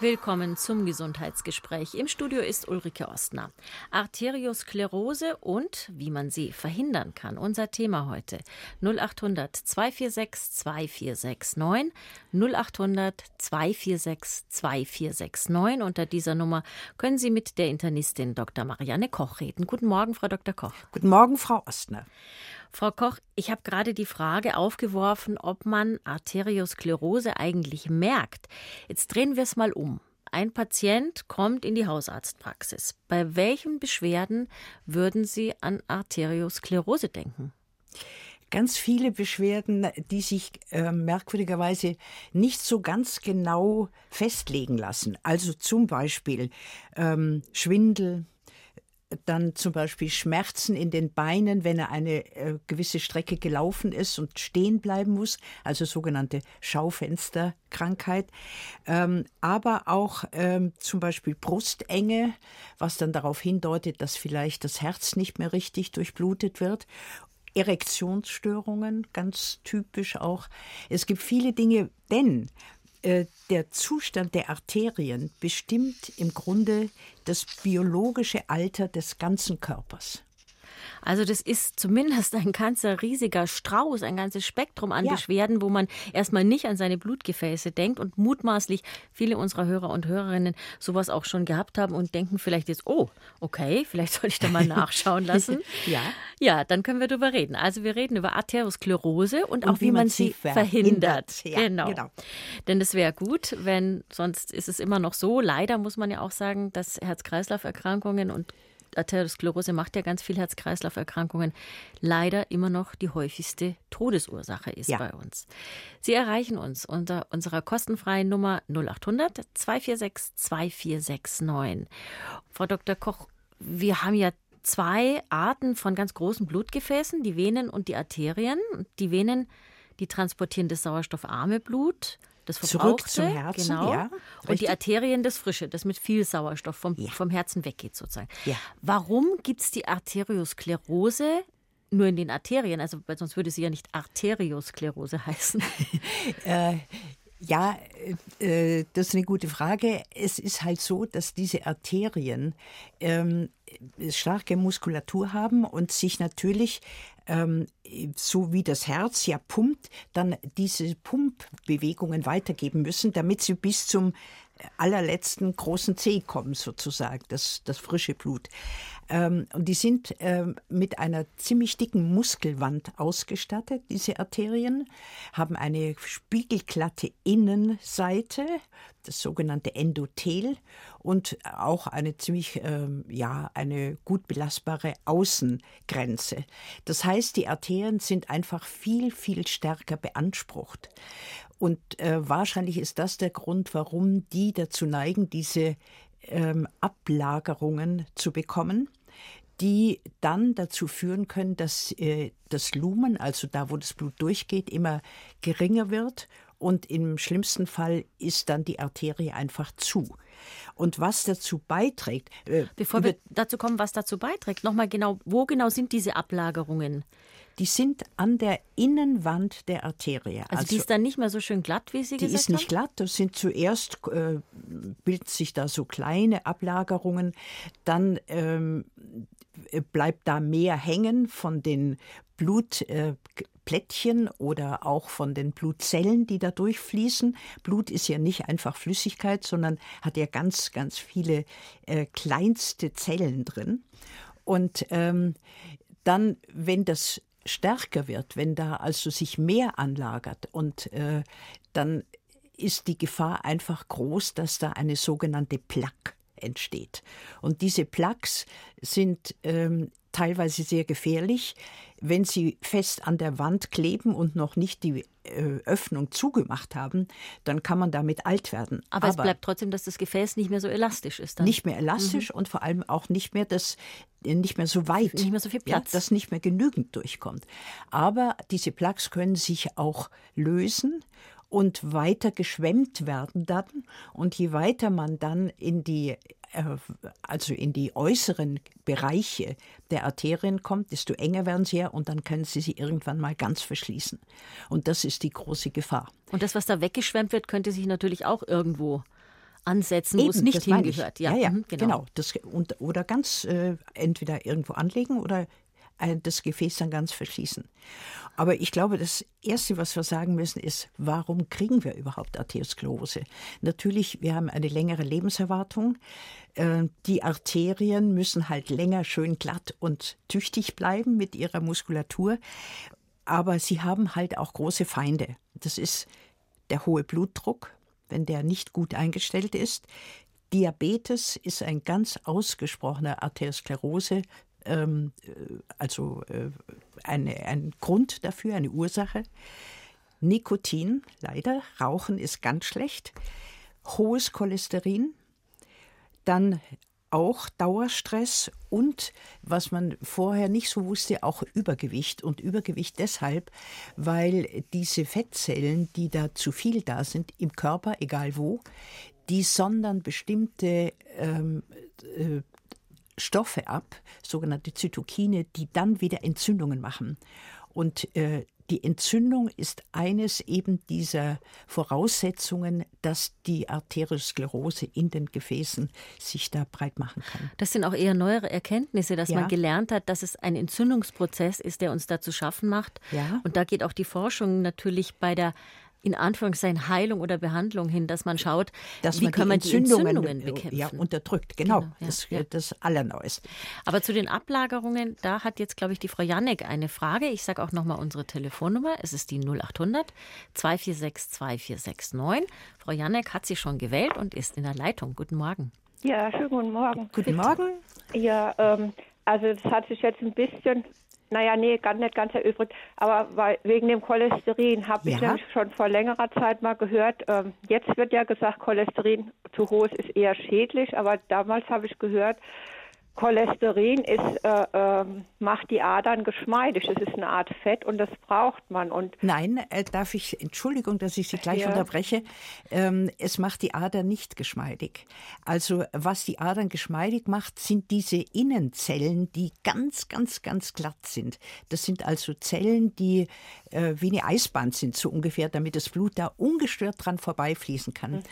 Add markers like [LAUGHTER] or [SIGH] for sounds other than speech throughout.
Willkommen zum Gesundheitsgespräch. Im Studio ist Ulrike Ostner. Arteriosklerose und wie man sie verhindern kann. Unser Thema heute. 0800 246 2469 0800 246 2469. Unter dieser Nummer können Sie mit der Internistin Dr. Marianne Koch reden. Guten Morgen, Frau Dr. Koch. Guten Morgen, Frau Ostner. Frau Koch, ich habe gerade die Frage aufgeworfen, ob man Arteriosklerose eigentlich merkt. Jetzt drehen wir es mal um. Ein Patient kommt in die Hausarztpraxis. Bei welchen Beschwerden würden Sie an Arteriosklerose denken? ganz viele Beschwerden, die sich äh, merkwürdigerweise nicht so ganz genau festlegen lassen. Also zum Beispiel ähm, Schwindel, dann zum Beispiel Schmerzen in den Beinen, wenn er eine äh, gewisse Strecke gelaufen ist und stehen bleiben muss, also sogenannte Schaufensterkrankheit, ähm, aber auch ähm, zum Beispiel Brustenge, was dann darauf hindeutet, dass vielleicht das Herz nicht mehr richtig durchblutet wird Erektionsstörungen, ganz typisch auch. Es gibt viele Dinge, denn der Zustand der Arterien bestimmt im Grunde das biologische Alter des ganzen Körpers. Also das ist zumindest ein ganzer riesiger Strauß, ein ganzes Spektrum an ja. Beschwerden, wo man erstmal nicht an seine Blutgefäße denkt und mutmaßlich viele unserer Hörer und Hörerinnen sowas auch schon gehabt haben und denken vielleicht jetzt, oh, okay, vielleicht soll ich da mal [LAUGHS] nachschauen lassen. ja. Ja, dann können wir darüber reden. Also wir reden über Arteriosklerose und, und auch wie, wie man, man, sie verhindert. verhindert. Ja, genau. genau. Denn es wäre gut, wenn sonst ist es immer noch so, leider muss man ja auch sagen, dass Herz-Kreislauf-Erkrankungen und Arteriosklerose macht ja ganz viel Herz-Kreislauf-Erkrankungen, leider immer noch die häufigste Todesursache ist ja. bei uns. Sie erreichen uns unter unserer kostenfreien Nummer 0800 246 2469. Frau Dr. Koch, wir haben ja zwei Arten von ganz großen Blutgefäßen, die Venen und die Arterien. Die Venen, die transportieren das sauerstoffarme Blut das Verbrauchte, Zurück zum Herzen, genau. Ja, und die Arterien das Frische, das mit viel Sauerstoff vom, ja. vom Herzen weggeht sozusagen. Ja. Warum gibt es die Arteriosklerose nur in den Arterien? Also sonst würde sie ja nicht Arteriosklerose heißen. [LAUGHS] äh, ja, äh, das ist eine gute Frage. Es ist halt so, dass diese Arterien ähm, starke Muskulatur haben und sich natürlich ähm, so wie das Herz ja pumpt, dann diese Pumpbewegungen weitergeben müssen, damit sie bis zum allerletzten großen Zeh kommen, sozusagen, das, das frische Blut. Ähm, und die sind ähm, mit einer ziemlich dicken Muskelwand ausgestattet, diese Arterien, haben eine spiegelglatte Innenseite, das sogenannte Endothel, und auch eine ziemlich, ähm, ja, eine gut belastbare Außengrenze. Das heißt, die Arterien sind einfach viel, viel stärker beansprucht. Und äh, wahrscheinlich ist das der Grund, warum die dazu neigen, diese ähm, Ablagerungen zu bekommen, die dann dazu führen können, dass äh, das Lumen, also da, wo das Blut durchgeht, immer geringer wird und im schlimmsten Fall ist dann die Arterie einfach zu. Und was dazu beiträgt. Äh, Bevor wir dazu kommen, was dazu beiträgt, nochmal genau, wo genau sind diese Ablagerungen? Die sind an der Innenwand der Arterie. Also, also die ist dann nicht mehr so schön glatt, wie Sie gesagt haben? Die ist nicht glatt. Das sind zuerst äh, bilden sich da so kleine Ablagerungen, dann ähm, bleibt da mehr hängen von den Blutplättchen äh, oder auch von den Blutzellen, die da durchfließen. Blut ist ja nicht einfach Flüssigkeit, sondern hat ja ganz, ganz viele äh, kleinste Zellen drin. Und ähm, dann, wenn das stärker wird, wenn da also sich mehr anlagert und äh, dann ist die Gefahr einfach groß, dass da eine sogenannte Plaque entsteht. Und diese Plaques sind ähm, teilweise sehr gefährlich, wenn sie fest an der Wand kleben und noch nicht die äh, Öffnung zugemacht haben, dann kann man damit alt werden. Aber, Aber, es bleibt trotzdem, dass das Gefäß nicht mehr so elastisch ist. Dann. Nicht mehr elastisch mhm. und vor allem auch nicht mehr das äh, nicht mehr so weit, nicht mehr so viel Platz, ja, dass nicht mehr genügend durchkommt. Aber diese Plaques können sich auch lösen und weiter geschwemmt werden dann. Und je weiter man dann in die also in die äußeren Bereiche der Arterien kommt, desto enger werden sie ja und dann können sie sie irgendwann mal ganz verschließen. Und das ist die große Gefahr. Und das, was da weggeschwemmt wird, könnte sich natürlich auch irgendwo ansetzen, Eben, wo es nicht hingehört. Ja, ja, ja mhm, genau. genau. Das, und, oder ganz äh, entweder irgendwo anlegen oder äh, das Gefäß dann ganz verschließen. Aber ich glaube, das Erste, was wir sagen müssen, ist, warum kriegen wir überhaupt Arteriosklerose? Natürlich, wir haben eine längere Lebenserwartung. Äh, die Arterien müssen halt länger schön glatt und tüchtig bleiben mit ihrer Muskulatur. Aber sie haben halt auch große Feinde. Das ist der hohe Blutdruck, wenn der nicht gut eingestellt ist. Diabetes ist ein ganz ausgesprochener Arteriosklerose ähm, äh, also äh, eine, ein Grund dafür, eine Ursache. Nikotin, leider, Rauchen ist ganz schlecht. Hohes Cholesterin, dann auch Dauerstress und, was man vorher nicht so wusste, auch Übergewicht. Und Übergewicht deshalb, weil diese Fettzellen, die da zu viel da sind, im Körper, egal wo, die sondern bestimmte ähm, äh, Stoffe ab, sogenannte Zytokine, die dann wieder Entzündungen machen. Und äh, die Entzündung ist eines eben dieser Voraussetzungen, dass die Arteriosklerose in den Gefäßen sich da breit machen kann. Das sind auch eher neuere Erkenntnisse, dass ja. man gelernt hat, dass es ein Entzündungsprozess ist, der uns da zu schaffen macht. Ja. Und da geht auch die Forschung natürlich bei der in Anführungszeichen Heilung oder Behandlung hin, dass man schaut, dass wie man kann man die Entzündungen, Entzündungen äh, bekämpfen. Ja, unterdrückt, genau. genau ja, das, ja. das Allerneueste. Aber zu den Ablagerungen, da hat jetzt, glaube ich, die Frau Janek eine Frage. Ich sage auch nochmal unsere Telefonnummer. Es ist die 0800 246 2469. Frau Janek hat sie schon gewählt und ist in der Leitung. Guten Morgen. Ja, schönen guten Morgen. Guten Morgen. Ja, ähm, also das hat sich jetzt ein bisschen naja, nee, ganz nicht ganz erübrigt. Aber weil, wegen dem Cholesterin habe ich ja. schon vor längerer Zeit mal gehört. Ähm, jetzt wird ja gesagt, Cholesterin zu hohes ist eher schädlich. Aber damals habe ich gehört, Cholesterin ist, äh, äh, macht die Adern geschmeidig. Es ist eine Art Fett und das braucht man. Und Nein, äh, darf ich, Entschuldigung, dass ich Sie gleich ja. unterbreche. Ähm, es macht die Adern nicht geschmeidig. Also was die Adern geschmeidig macht, sind diese Innenzellen, die ganz, ganz, ganz glatt sind. Das sind also Zellen, die äh, wie eine Eisbahn sind, so ungefähr, damit das Blut da ungestört dran vorbeifließen kann. Mhm.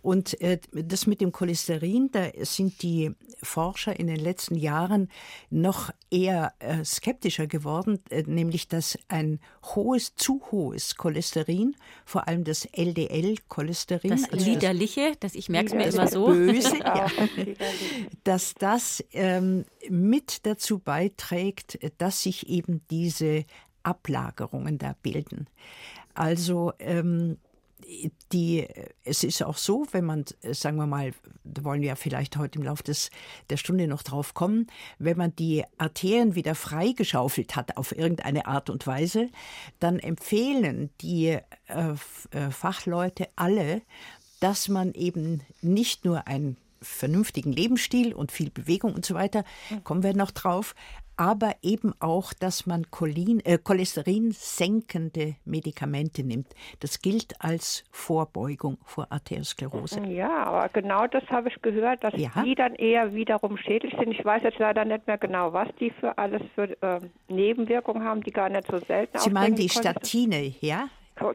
Und äh, das mit dem Cholesterin, da sind die Forscher in den letzten Jahren noch eher äh, skeptischer geworden, äh, nämlich dass ein hohes, zu hohes Cholesterin, vor allem das LDL-Cholesterin, das also liederliche, das ich merke es mir immer so, [LAUGHS] böse, ja, dass das ähm, mit dazu beiträgt, dass sich eben diese Ablagerungen da bilden. Also ähm, die, es ist auch so, wenn man, sagen wir mal, da wollen wir ja vielleicht heute im Laufe des, der Stunde noch drauf kommen, wenn man die Arterien wieder freigeschaufelt hat auf irgendeine Art und Weise, dann empfehlen die äh, äh, Fachleute alle, dass man eben nicht nur einen vernünftigen Lebensstil und viel Bewegung und so weiter, kommen wir noch drauf, aber eben auch, dass man Cholin, äh, Cholesterin senkende Medikamente nimmt. Das gilt als Vorbeugung vor Arteriosklerose. Ja, aber genau das habe ich gehört, dass ja. die dann eher wiederum schädlich sind. Ich weiß jetzt leider nicht mehr genau, was die für alles für äh, Nebenwirkungen haben, die gar nicht so selten Sie meinen die Statine, ja?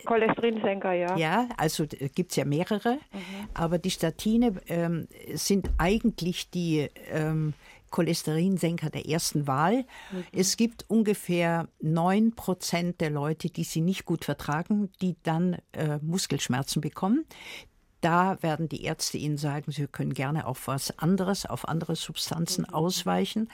Cholesterinsenker, ja. Ja, also gibt es ja mehrere, mhm. aber die Statine ähm, sind eigentlich die ähm, Cholesterinsenker der ersten Wahl. Mhm. Es gibt ungefähr 9 Prozent der Leute, die sie nicht gut vertragen, die dann äh, Muskelschmerzen bekommen. Da werden die Ärzte Ihnen sagen, Sie können gerne auf was anderes, auf andere Substanzen mhm. ausweichen.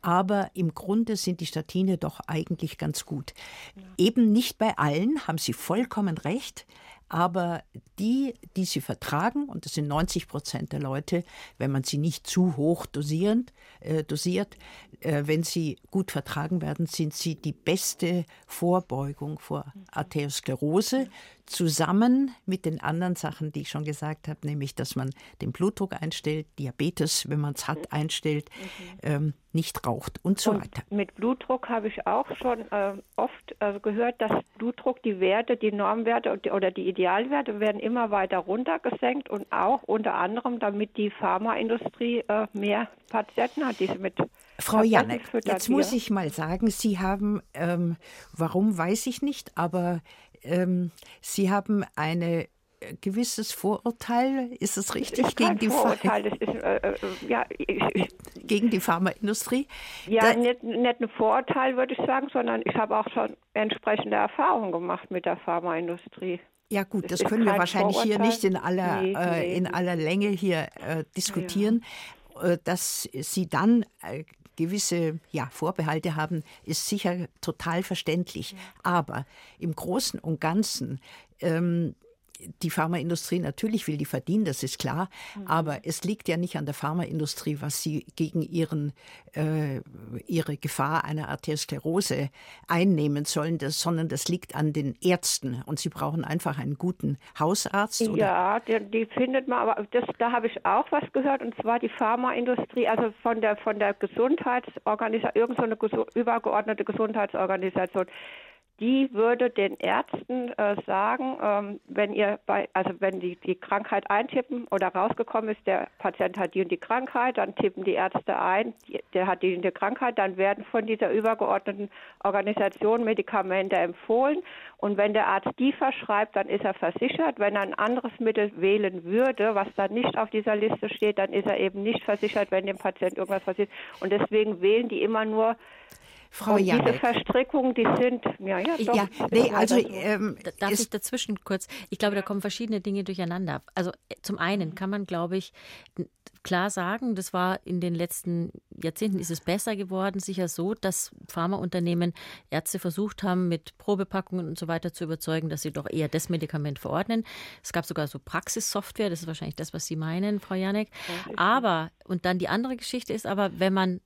Aber im Grunde sind die Statine doch eigentlich ganz gut. Ja. Eben nicht bei allen, haben Sie vollkommen recht. Aber die, die sie vertragen, und das sind 90 Prozent der Leute, wenn man sie nicht zu hoch dosierend, äh, dosiert, äh, wenn sie gut vertragen werden, sind sie die beste Vorbeugung vor Arteriosklerose. Zusammen mit den anderen Sachen, die ich schon gesagt habe, nämlich dass man den Blutdruck einstellt, Diabetes, wenn man es hat, einstellt, mhm. ähm, nicht raucht und so und weiter. Mit Blutdruck habe ich auch schon äh, oft äh, gehört, dass Blutdruck, die Werte, die Normwerte oder die Idealwerte werden immer weiter runtergesenkt und auch unter anderem, damit die Pharmaindustrie äh, mehr Patienten hat, die sie mit Frau Janne, jetzt muss ich mal sagen, Sie haben, ähm, warum weiß ich nicht, aber ähm, Sie haben eine äh, gewisses Vorurteil, ist es richtig, ist gegen die Vorurteil, das ist, äh, äh, ja, ich, gegen die Pharmaindustrie? Ja, da, nicht, nicht ein Vorurteil, würde ich sagen, sondern ich habe auch schon entsprechende Erfahrungen gemacht mit der Pharmaindustrie. Ja gut, das, das können wir wahrscheinlich Vorurteil. hier nicht in aller, nee, äh, nee. in aller Länge hier äh, diskutieren. Ja. Äh, dass Sie dann gewisse ja, Vorbehalte haben, ist sicher total verständlich. Aber im Großen und Ganzen ähm, die Pharmaindustrie natürlich will die verdienen, das ist klar, mhm. aber es liegt ja nicht an der Pharmaindustrie, was sie gegen ihren, äh, ihre Gefahr einer Arteriosklerose einnehmen sollen, das, sondern das liegt an den Ärzten und sie brauchen einfach einen guten Hausarzt. Oder? Ja, die, die, findet man, aber das, da habe ich auch was gehört und zwar die Pharmaindustrie, also von der von der Gesundheitsorganisation, irgendeine so übergeordnete Gesundheitsorganisation die würde den Ärzten äh, sagen, ähm, wenn ihr bei, also wenn die, die Krankheit eintippen oder rausgekommen ist, der Patient hat die und die Krankheit, dann tippen die Ärzte ein, die, der hat die und die Krankheit, dann werden von dieser übergeordneten Organisation Medikamente empfohlen und wenn der Arzt die verschreibt, dann ist er versichert. Wenn er ein anderes Mittel wählen würde, was dann nicht auf dieser Liste steht, dann ist er eben nicht versichert, wenn dem Patient irgendwas passiert. Und deswegen wählen die immer nur Frau und Janek. Diese Verstrickungen, die sind, ja, ja, doch, ja nee, also, ähm, darf ich dazwischen kurz? Ich glaube, da kommen verschiedene Dinge durcheinander. Also äh, zum einen kann man, glaube ich, klar sagen, das war in den letzten Jahrzehnten ist es besser geworden, sicher so, dass Pharmaunternehmen Ärzte versucht haben, mit Probepackungen und so weiter zu überzeugen, dass sie doch eher das Medikament verordnen. Es gab sogar so Praxissoftware, das ist wahrscheinlich das, was Sie meinen, Frau Janek. Aber, und dann die andere Geschichte ist aber, wenn man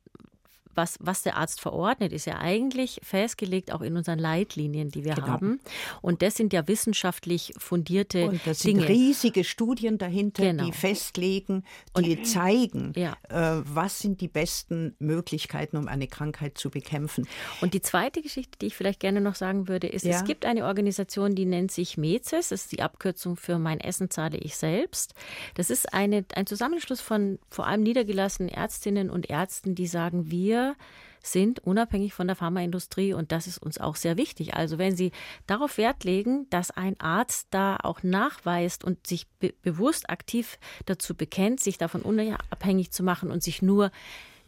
was, was der Arzt verordnet, ist ja eigentlich festgelegt auch in unseren Leitlinien, die wir genau. haben. Und das sind ja wissenschaftlich fundierte Und das Dinge. sind riesige Studien dahinter, genau. die festlegen, die Und, zeigen, ja. äh, was sind die besten Möglichkeiten, um eine Krankheit zu bekämpfen. Und die zweite Geschichte, die ich vielleicht gerne noch sagen würde, ist, ja. es gibt eine Organisation, die nennt sich MEZES, das ist die Abkürzung für Mein Essen zahle ich selbst. Das ist eine, ein Zusammenschluss von vor allem niedergelassenen Ärztinnen und Ärzten, die sagen, wir sind unabhängig von der Pharmaindustrie und das ist uns auch sehr wichtig. Also wenn Sie darauf Wert legen, dass ein Arzt da auch nachweist und sich be bewusst aktiv dazu bekennt, sich davon unabhängig zu machen und sich nur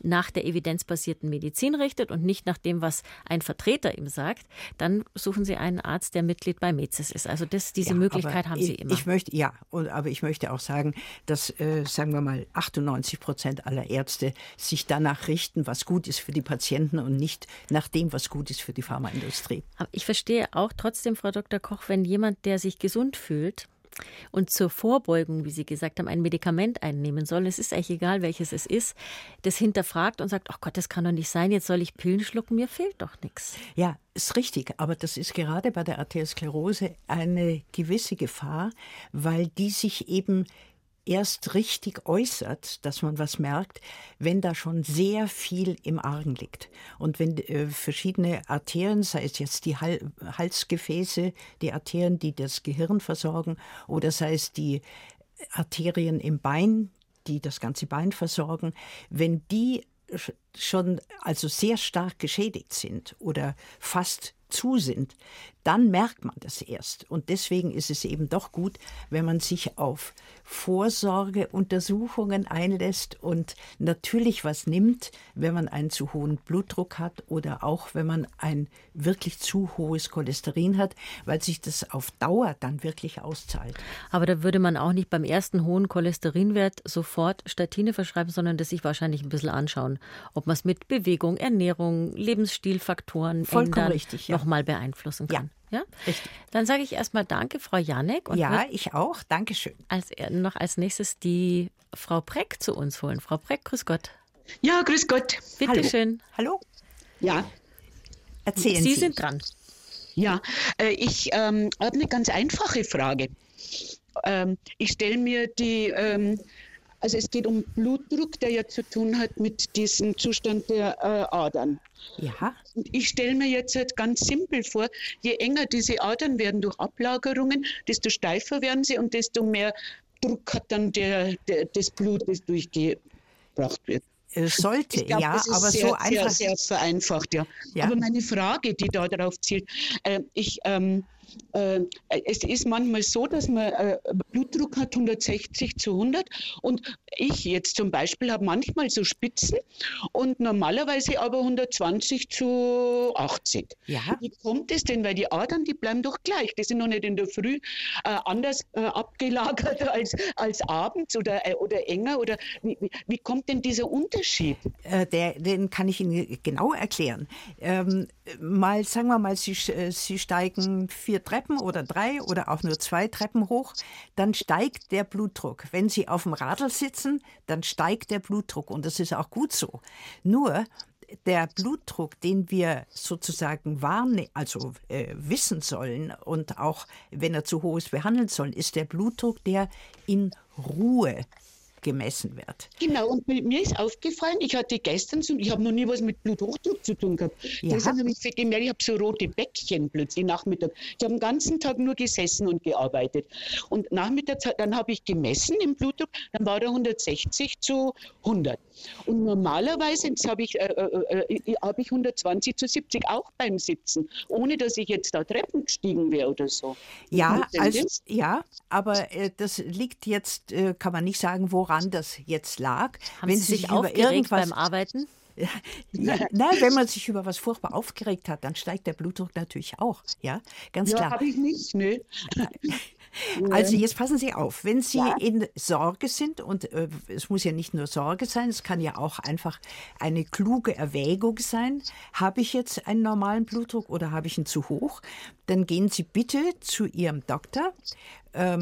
nach der evidenzbasierten Medizin richtet und nicht nach dem, was ein Vertreter ihm sagt, dann suchen Sie einen Arzt, der Mitglied bei MEZES ist. Also das, diese ja, Möglichkeit haben Sie immer. Ich möchte, ja, und, aber ich möchte auch sagen, dass, äh, sagen wir mal, 98 Prozent aller Ärzte sich danach richten, was gut ist für die Patienten und nicht nach dem, was gut ist für die Pharmaindustrie. Aber ich verstehe auch trotzdem, Frau Dr. Koch, wenn jemand, der sich gesund fühlt, und zur Vorbeugung, wie Sie gesagt haben, ein Medikament einnehmen soll, es ist eigentlich egal, welches es ist, das hinterfragt und sagt, ach Gott, das kann doch nicht sein, jetzt soll ich Pillen schlucken, mir fehlt doch nichts. Ja, ist richtig, aber das ist gerade bei der Arteriosklerose eine gewisse Gefahr, weil die sich eben erst richtig äußert, dass man was merkt, wenn da schon sehr viel im Argen liegt. Und wenn äh, verschiedene Arterien, sei es jetzt die Hal Halsgefäße, die Arterien, die das Gehirn versorgen, oder sei es die Arterien im Bein, die das ganze Bein versorgen, wenn die schon also sehr stark geschädigt sind oder fast zu sind, dann merkt man das erst. Und deswegen ist es eben doch gut, wenn man sich auf Vorsorgeuntersuchungen einlässt und natürlich was nimmt, wenn man einen zu hohen Blutdruck hat oder auch wenn man ein wirklich zu hohes Cholesterin hat, weil sich das auf Dauer dann wirklich auszahlt. Aber da würde man auch nicht beim ersten hohen Cholesterinwert sofort Statine verschreiben, sondern das sich wahrscheinlich ein bisschen anschauen, ob man es mit Bewegung, Ernährung, Lebensstilfaktoren Vollkommen ändern, richtig, ja. Nochmal beeinflussen kann. Ja. Ja? Richtig. Dann sage ich erstmal Danke, Frau Janek. ja, ich auch. Dankeschön. Als, noch als nächstes die Frau Preck zu uns holen. Frau Preck, grüß Gott. Ja, grüß Gott. Bitte Hallo. schön. Hallo. Ja. Erzählen Sie. Sie sind dran. Ja, äh, ich ähm, habe eine ganz einfache Frage. Ähm, ich stelle mir die, ähm, also es geht um Blutdruck, der ja zu tun hat mit diesem Zustand der äh, Adern. Ja. Und ich stelle mir jetzt halt ganz simpel vor, je enger diese Adern werden durch Ablagerungen, desto steifer werden sie und desto mehr Druck hat dann der, der das Blut, das durchgebracht wird. Es sollte, glaub, ja, aber sehr, so einfach. Sehr, sehr vereinfacht, ja. ja. Aber meine Frage, die da darauf zielt, äh, ich, ähm, äh, es ist manchmal so, dass man äh, Blutdruck hat 160 zu 100 und ich jetzt zum Beispiel habe manchmal so Spitzen und normalerweise aber 120 zu 80. Ja. Wie kommt es denn? Weil die Adern, die bleiben doch gleich. Die sind noch nicht in der Früh äh, anders äh, abgelagert [LAUGHS] als, als abends oder, äh, oder enger. Oder wie, wie, wie, kommt denn dieser Unterschied? Äh, der, den kann ich Ihnen genau erklären. Ähm, mal, sagen wir mal, Sie, Sie steigen vier Treppen oder drei oder auch nur zwei Treppen hoch, dann steigt der Blutdruck. Wenn Sie auf dem Radl sitzen, dann steigt der Blutdruck und das ist auch gut so. Nur der Blutdruck, den wir sozusagen wahrnehmen, also äh, wissen sollen und auch wenn er zu hoch ist, behandeln sollen, ist der Blutdruck, der in Ruhe gemessen wird. Genau, und mir ist aufgefallen, ich hatte gestern, so, ich habe noch nie was mit Bluthochdruck zu tun gehabt. Ja. Deshalb habe ich gemerkt, ich habe so rote Bäckchen plötzlich Nachmittag. Ich habe den ganzen Tag nur gesessen und gearbeitet. Und nachmittags, dann habe ich gemessen im Blutdruck, dann war er 160 zu 100. Und normalerweise habe ich, äh, äh, äh, hab ich 120 zu 70 auch beim Sitzen, ohne dass ich jetzt da Treppen gestiegen wäre oder so. Ja, also, ja aber äh, das liegt jetzt, äh, kann man nicht sagen, woran woran das jetzt lag. Haben wenn Sie sich über irgendwas beim Arbeiten? [LAUGHS] Ja, na, wenn man sich über was furchtbar aufgeregt hat, dann steigt der Blutdruck natürlich auch. Ja, ganz ja, klar. habe ich nicht, ne? [LAUGHS] Also jetzt passen Sie auf, wenn Sie ja. in Sorge sind, und äh, es muss ja nicht nur Sorge sein, es kann ja auch einfach eine kluge Erwägung sein, habe ich jetzt einen normalen Blutdruck oder habe ich ihn zu hoch, dann gehen Sie bitte zu Ihrem Doktor. Ähm,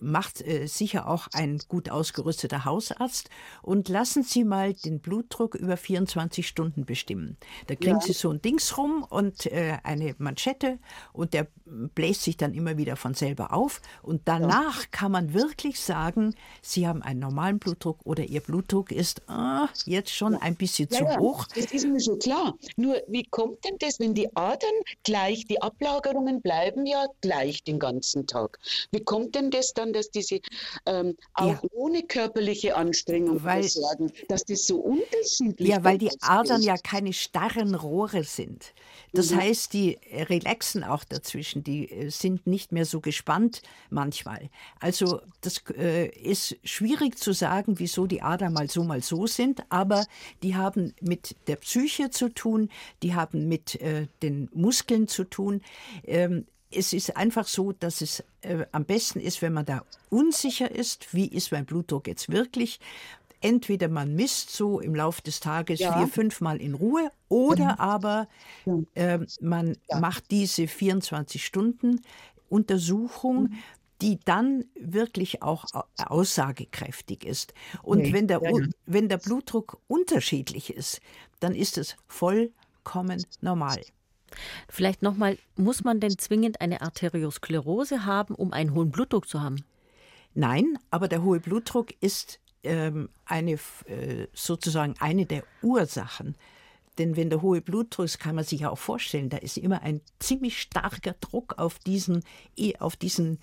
macht äh, sicher auch ein gut ausgerüsteter Hausarzt und lassen Sie mal den Blutdruck über 24 Stunden bestimmen. Da kriegen ja. Sie so ein Dings rum und äh, eine Manschette und der bläst sich dann immer wieder von selber auf und danach ja. kann man wirklich sagen, Sie haben einen normalen Blutdruck oder Ihr Blutdruck ist ah, jetzt schon ein bisschen ja, zu hoch. Das ist mir schon klar. Nur wie kommt denn das, wenn die Adern gleich, die Ablagerungen bleiben ja gleich den ganzen Tag. Wie kommt denn das es dann, dass diese ähm, auch ja. ohne körperliche Anstrengung weil, sagen, dass das so unterschiedlich Ja, weil die Adern ist. ja keine starren Rohre sind. Das mhm. heißt, die relaxen auch dazwischen, die äh, sind nicht mehr so gespannt manchmal. Also das äh, ist schwierig zu sagen, wieso die Adern mal so, mal so sind, aber die haben mit der Psyche zu tun, die haben mit äh, den Muskeln zu tun. Ähm, es ist einfach so, dass es äh, am besten ist, wenn man da unsicher ist, wie ist mein Blutdruck jetzt wirklich. Entweder man misst so im Laufe des Tages ja. vier, fünf Mal in Ruhe oder mhm. aber äh, man ja. macht diese 24 Stunden Untersuchung, mhm. die dann wirklich auch aussagekräftig ist. Und okay. wenn, der, ja, wenn der Blutdruck unterschiedlich ist, dann ist es vollkommen normal. Vielleicht nochmal, muss man denn zwingend eine Arteriosklerose haben, um einen hohen Blutdruck zu haben? Nein, aber der hohe Blutdruck ist ähm, eine, äh, sozusagen eine der Ursachen. Denn wenn der hohe Blutdruck ist, kann man sich ja auch vorstellen, da ist immer ein ziemlich starker Druck auf diesen, auf diesen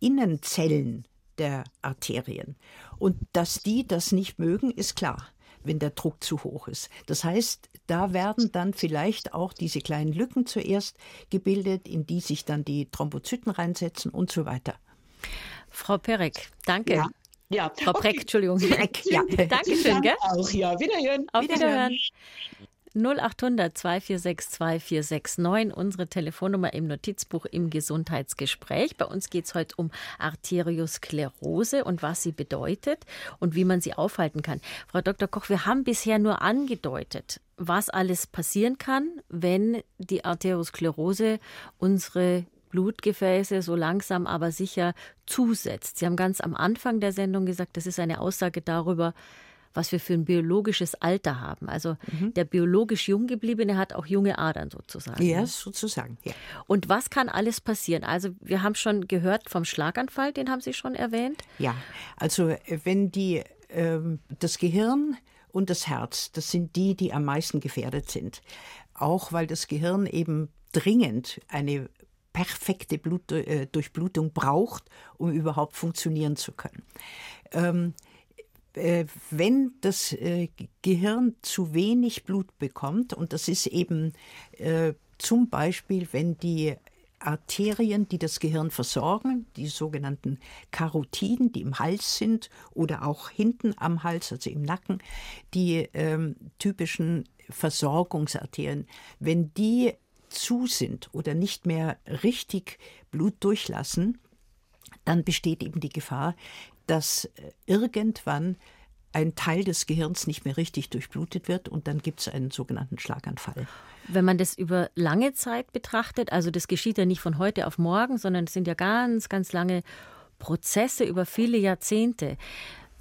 Innenzellen der Arterien. Und dass die das nicht mögen, ist klar wenn der Druck zu hoch ist. Das heißt, da werden dann vielleicht auch diese kleinen Lücken zuerst gebildet, in die sich dann die Thrombozyten reinsetzen und so weiter. Frau Perek, danke. Ja. Ja. Frau Preck, Entschuldigung. Preck, ja. [LAUGHS] Dankeschön, gell? Auch, ja. Wiederhören. Auf Wiederhören. Wiederhören. 0800 246 2469, unsere Telefonnummer im Notizbuch im Gesundheitsgespräch. Bei uns geht es heute um Arteriosklerose und was sie bedeutet und wie man sie aufhalten kann. Frau Dr. Koch, wir haben bisher nur angedeutet, was alles passieren kann, wenn die Arteriosklerose unsere Blutgefäße so langsam aber sicher zusetzt. Sie haben ganz am Anfang der Sendung gesagt, das ist eine Aussage darüber, was wir für ein biologisches Alter haben. Also mhm. der biologisch Junggebliebene hat auch junge Adern sozusagen. Ja, sozusagen. Ja. Und was kann alles passieren? Also wir haben schon gehört vom Schlaganfall, den haben Sie schon erwähnt. Ja, also äh, wenn die äh, das Gehirn und das Herz, das sind die, die am meisten gefährdet sind. Auch weil das Gehirn eben dringend eine perfekte Blut, äh, Durchblutung braucht, um überhaupt funktionieren zu können. Ähm, äh, wenn das äh, Gehirn zu wenig Blut bekommt, und das ist eben äh, zum Beispiel, wenn die Arterien, die das Gehirn versorgen, die sogenannten Karotiden, die im Hals sind oder auch hinten am Hals, also im Nacken, die ähm, typischen Versorgungsarterien, wenn die zu sind oder nicht mehr richtig Blut durchlassen, dann besteht eben die Gefahr, dass äh, irgendwann ein Teil des Gehirns nicht mehr richtig durchblutet wird und dann gibt es einen sogenannten Schlaganfall. Wenn man das über lange Zeit betrachtet, also das geschieht ja nicht von heute auf morgen, sondern es sind ja ganz, ganz lange Prozesse über viele Jahrzehnte.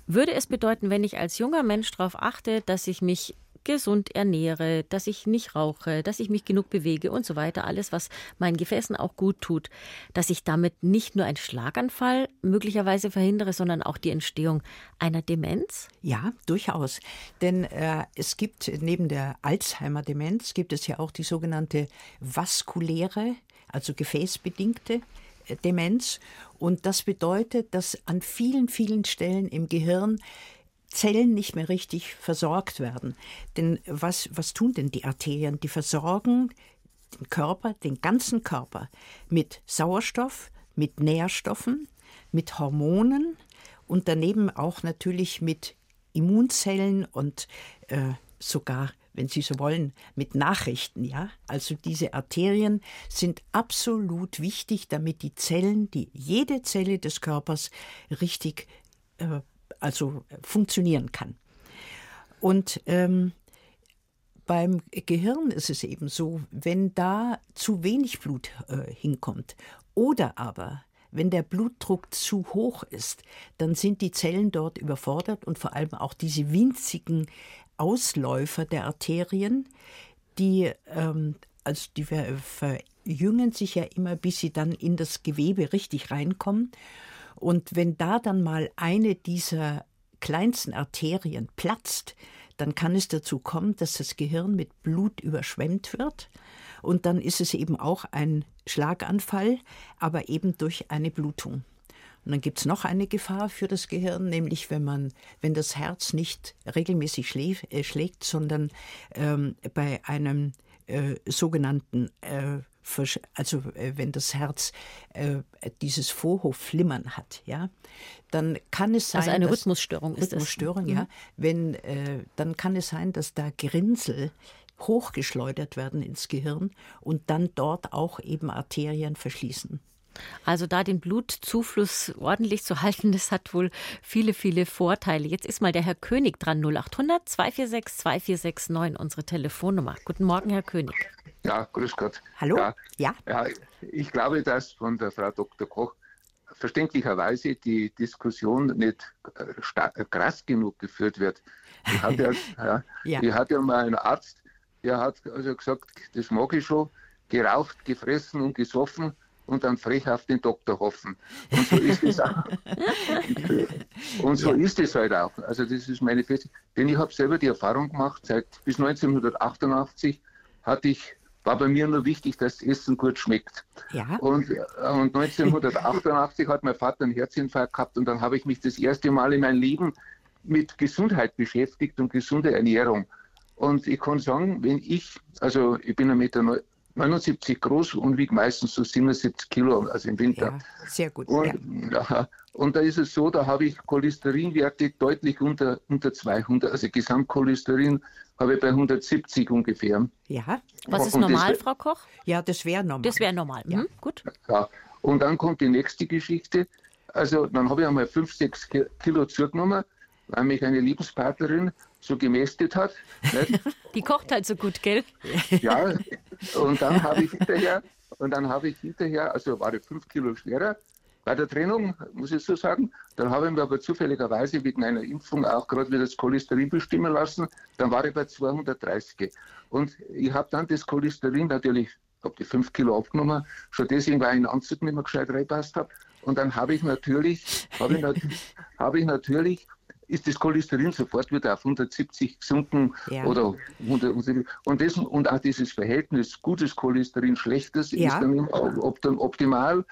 Würde es bedeuten, wenn ich als junger Mensch darauf achte, dass ich mich gesund ernähre, dass ich nicht rauche, dass ich mich genug bewege und so weiter, alles, was meinen Gefäßen auch gut tut, dass ich damit nicht nur einen Schlaganfall möglicherweise verhindere, sondern auch die Entstehung einer Demenz? Ja, durchaus. Denn äh, es gibt neben der Alzheimer-Demenz gibt es ja auch die sogenannte vaskuläre, also gefäßbedingte äh, Demenz. Und das bedeutet, dass an vielen, vielen Stellen im Gehirn Zellen nicht mehr richtig versorgt werden. Denn was, was tun denn die Arterien? Die versorgen den Körper, den ganzen Körper mit Sauerstoff, mit Nährstoffen, mit Hormonen und daneben auch natürlich mit Immunzellen und äh, sogar, wenn Sie so wollen, mit Nachrichten. Ja, also diese Arterien sind absolut wichtig, damit die Zellen, die jede Zelle des Körpers richtig äh, also funktionieren kann. Und ähm, beim Gehirn ist es eben so, wenn da zu wenig Blut äh, hinkommt oder aber wenn der Blutdruck zu hoch ist, dann sind die Zellen dort überfordert und vor allem auch diese winzigen Ausläufer der Arterien, die, ähm, also die verjüngen sich ja immer, bis sie dann in das Gewebe richtig reinkommen. Und wenn da dann mal eine dieser kleinsten Arterien platzt, dann kann es dazu kommen, dass das Gehirn mit Blut überschwemmt wird. Und dann ist es eben auch ein Schlaganfall, aber eben durch eine Blutung. Und dann gibt es noch eine Gefahr für das Gehirn, nämlich wenn man, wenn das Herz nicht regelmäßig schläf, äh, schlägt, sondern ähm, bei einem äh, sogenannten äh, also äh, wenn das Herz äh, dieses Vorhofflimmern hat, ja, dann kann es sein, also eine Rhythmusstörung ist Rhythmusstörung, das. ja, mhm. wenn äh, dann kann es sein, dass da Grinsel hochgeschleudert werden ins Gehirn und dann dort auch eben Arterien verschließen. Also da den Blutzufluss ordentlich zu halten, [LAUGHS] das hat wohl viele, viele Vorteile. Jetzt ist mal der Herr König dran, 0800 246 2469, unsere Telefonnummer. Guten Morgen, Herr König. Ja, grüß Gott. Hallo? Ja, ja. ja. Ich glaube, dass von der Frau Dr. Koch verständlicherweise die Diskussion nicht äh, krass genug geführt wird. Die hat ja, [LAUGHS] ja, ja. Die hat ja mal einen Arzt, der hat also gesagt, das mag ich schon, geraucht, gefressen und gesoffen und dann frech auf den Doktor hoffen. Und so ist es auch. [LAUGHS] und so ja. ist es halt auch. Also das ist meine Fest. Denn ich habe selber die Erfahrung gemacht, seit bis 1988 hatte ich war bei mir nur wichtig, dass das Essen gut schmeckt. Ja. Und, und 1988 hat mein Vater einen Herzinfarkt gehabt und dann habe ich mich das erste Mal in meinem Leben mit Gesundheit beschäftigt und gesunde Ernährung. Und ich kann sagen, wenn ich, also ich bin 1,79 Meter 79 groß und wiege meistens so 77 Kilo, also im Winter. Ja, sehr gut. Und, ja. und da ist es so, da habe ich Cholesterinwerte deutlich unter, unter 200, also Gesamtcholesterin habe ich bei 170 ungefähr. Ja. Was ist und normal, das, Frau Koch? Ja, das wäre normal. Das wäre normal. Ja. Hm, gut. Ja. Und dann kommt die nächste Geschichte. Also dann habe ich einmal 5, 6 Kilo zugenommen, weil mich eine Lebenspartnerin so gemästet hat. Nicht? [LAUGHS] Die kocht halt so gut, gell? Ja, und dann habe ich hinterher, und dann habe ich hinterher, also war ich fünf Kilo schwerer, Bei der Trennung, muss ich so sagen, dann habe ich mir aber zufälligerweise wegen einer Impfung auch gerade wieder das Cholesterin bestimmen lassen. Dann war ich bei 230. Und ich habe dann das Cholesterin natürlich, habe die 5 Kilo abgenommen, schon deswegen, weil ich einen Anzug nicht mehr gescheit reinpasst habe. Und dann habe ich natürlich, habe ich, nat [LAUGHS] hab ich natürlich ist das Cholesterin sofort wieder auf 170 gesunken ja. oder 100, und, das, und auch dieses Verhältnis gutes Cholesterin, schlechtes ja. ist dann optimal,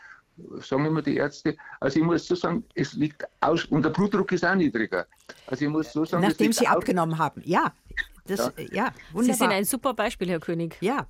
sagen immer die Ärzte. Also ich muss so sagen, es liegt aus und der Blutdruck ist auch niedriger. Also ich muss so sagen, nachdem Sie abgenommen haben, ja. Das, ja. ja, wunderbar. Sie sind ein super Beispiel, Herr König. Ja.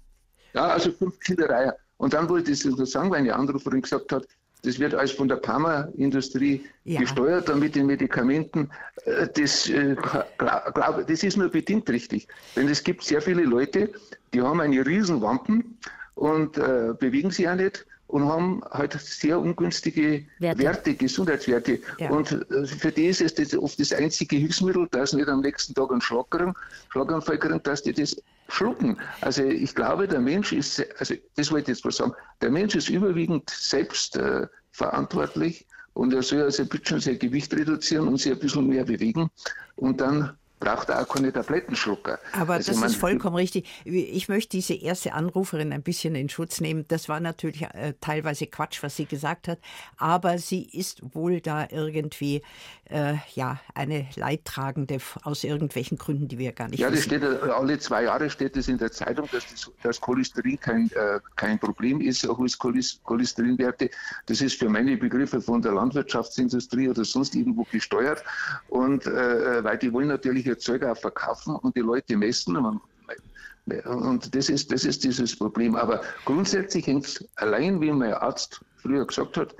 Ja, also fünf Kindereier. Und dann wollte ich so sagen, weil eine Anruferin gesagt hat, das wird alles von der Pharmaindustrie ja. gesteuert, dann mit den Medikamenten. Äh, das, äh, glaub, das ist nur bedingt richtig. Denn es gibt sehr viele Leute, die haben eine Riesenwampen und äh, bewegen sich auch nicht und haben halt sehr ungünstige Werte, Werte Gesundheitswerte. Ja. Und äh, für die ist es oft das einzige Hilfsmittel, dass nicht am nächsten Tag ein Schlaganfall kriegen, dass die das schlucken. Also ich glaube, der Mensch ist, also das wollte ich jetzt mal sagen, der Mensch ist überwiegend selbst äh, verantwortlich und er soll also bitte schon sein Gewicht reduzieren und sich ein bisschen mehr bewegen und dann braucht er auch keine Tablettenschlucker. Aber also das ist vollkommen richtig. Ich möchte diese erste Anruferin ein bisschen in Schutz nehmen. Das war natürlich äh, teilweise Quatsch, was sie gesagt hat, aber sie ist wohl da irgendwie äh, ja eine Leidtragende aus irgendwelchen Gründen, die wir gar nicht Ja, das steht äh, alle zwei Jahre steht es in der Zeitung, dass das, das Cholesterin kein, äh, kein Problem ist, auch als Cholesterinwerte. Das ist für meine Begriffe von der Landwirtschaftsindustrie oder sonst irgendwo gesteuert und äh, äh weil die wollen natürlich auch verkaufen und die Leute messen. Und das ist, das ist dieses Problem. Aber grundsätzlich hängt es allein, wie mein Arzt früher gesagt hat,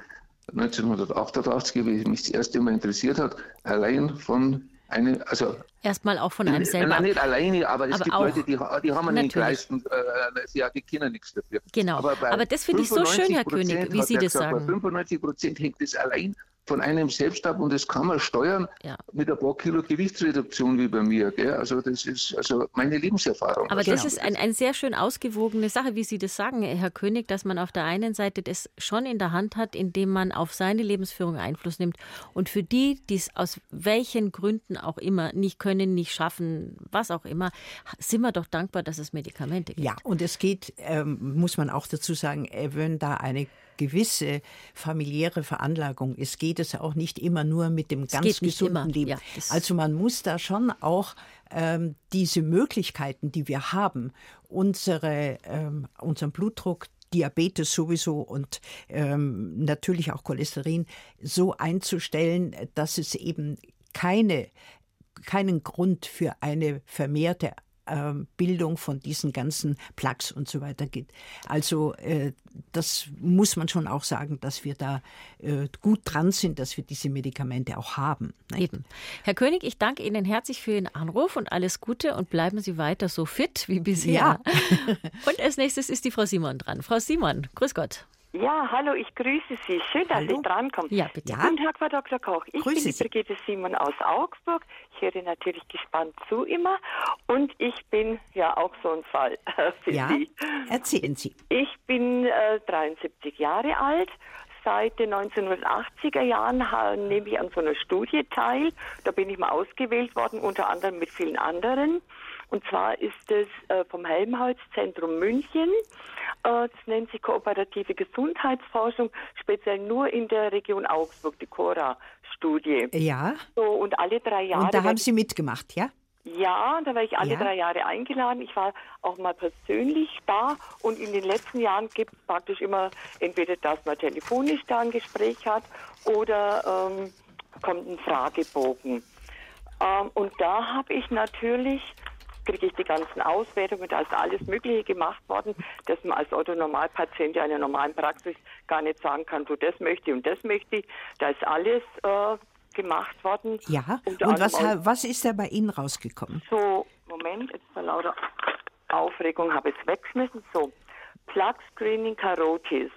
1988, wie mich das erste Mal interessiert hat, allein von eine, also Erstmal auch von einem selber. Nein, nicht alleine, aber es aber gibt Leute, die, die haben nicht leisten, äh, ja, die kennen nichts dafür. Genau, aber, aber das finde ich so schön, Herr König, wie Sie das gesagt, sagen. Bei 95 Prozent hängt es allein von einem selbst ab und das kann man steuern ja. mit ein paar Kilo Gewichtsreduktion wie bei mir. Gell? Also das ist also meine Lebenserfahrung. Aber also das ist eine ein sehr schön ausgewogene Sache, wie Sie das sagen, Herr König, dass man auf der einen Seite das schon in der Hand hat, indem man auf seine Lebensführung Einfluss nimmt. Und für die, die es aus welchen Gründen auch immer nicht können, nicht schaffen, was auch immer, sind wir doch dankbar, dass es Medikamente gibt. Ja, und es geht, ähm, muss man auch dazu sagen, wenn da eine gewisse familiäre Veranlagung ist, geht es auch nicht immer nur mit dem ganz gesunden Leben. Ja, also man muss da schon auch ähm, diese Möglichkeiten, die wir haben, unsere, ähm, unseren Blutdruck, Diabetes sowieso und ähm, natürlich auch Cholesterin so einzustellen, dass es eben keine keinen Grund für eine vermehrte Bildung von diesen ganzen Plaques und so weiter gibt. Also äh, das muss man schon auch sagen, dass wir da äh, gut dran sind, dass wir diese Medikamente auch haben. Eben. Herr König, ich danke Ihnen herzlich für Ihren Anruf und alles Gute und bleiben Sie weiter so fit wie bisher. Ja. [LAUGHS] und als nächstes ist die Frau Simon dran. Frau Simon, grüß Gott. Ja, hallo, ich grüße Sie. Schön, dass hallo. Sie drankommen. Ja, bitte. Ja. Guten Tag, Frau Dr. Koch. Ich grüße bin die Brigitte Simon aus Augsburg. Ich höre natürlich gespannt zu immer. Und ich bin ja auch so ein Fall [LAUGHS] für ja. Sie. Erzählen Sie. Ich bin äh, 73 Jahre alt. Seit den 1980er Jahren nehme ich an so einer Studie teil. Da bin ich mal ausgewählt worden, unter anderem mit vielen anderen. Und zwar ist es äh, vom Helmholtz-Zentrum München. Äh, das nennt sich Kooperative Gesundheitsforschung, speziell nur in der Region Augsburg, die Cora-Studie. Ja. So, und alle drei Jahre. Und da haben Sie mitgemacht, ja? Ja, da war ich alle ja. drei Jahre eingeladen. Ich war auch mal persönlich da und in den letzten Jahren gibt es praktisch immer entweder, dass man telefonisch da ein Gespräch hat oder ähm, kommt ein Fragebogen. Ähm, und da habe ich natürlich kriege ich die ganzen Auswertungen, da ist alles Mögliche gemacht worden, dass man als Otto-Normalpatient in einer normalen Praxis gar nicht sagen kann, du das möchte und das möchte. Da ist alles äh, gemacht worden. Ja, und, und was, was ist da bei Ihnen rausgekommen? So, Moment, jetzt vor lauter Aufregung habe ich es weggeschmissen. So, Plug Screening Carotis.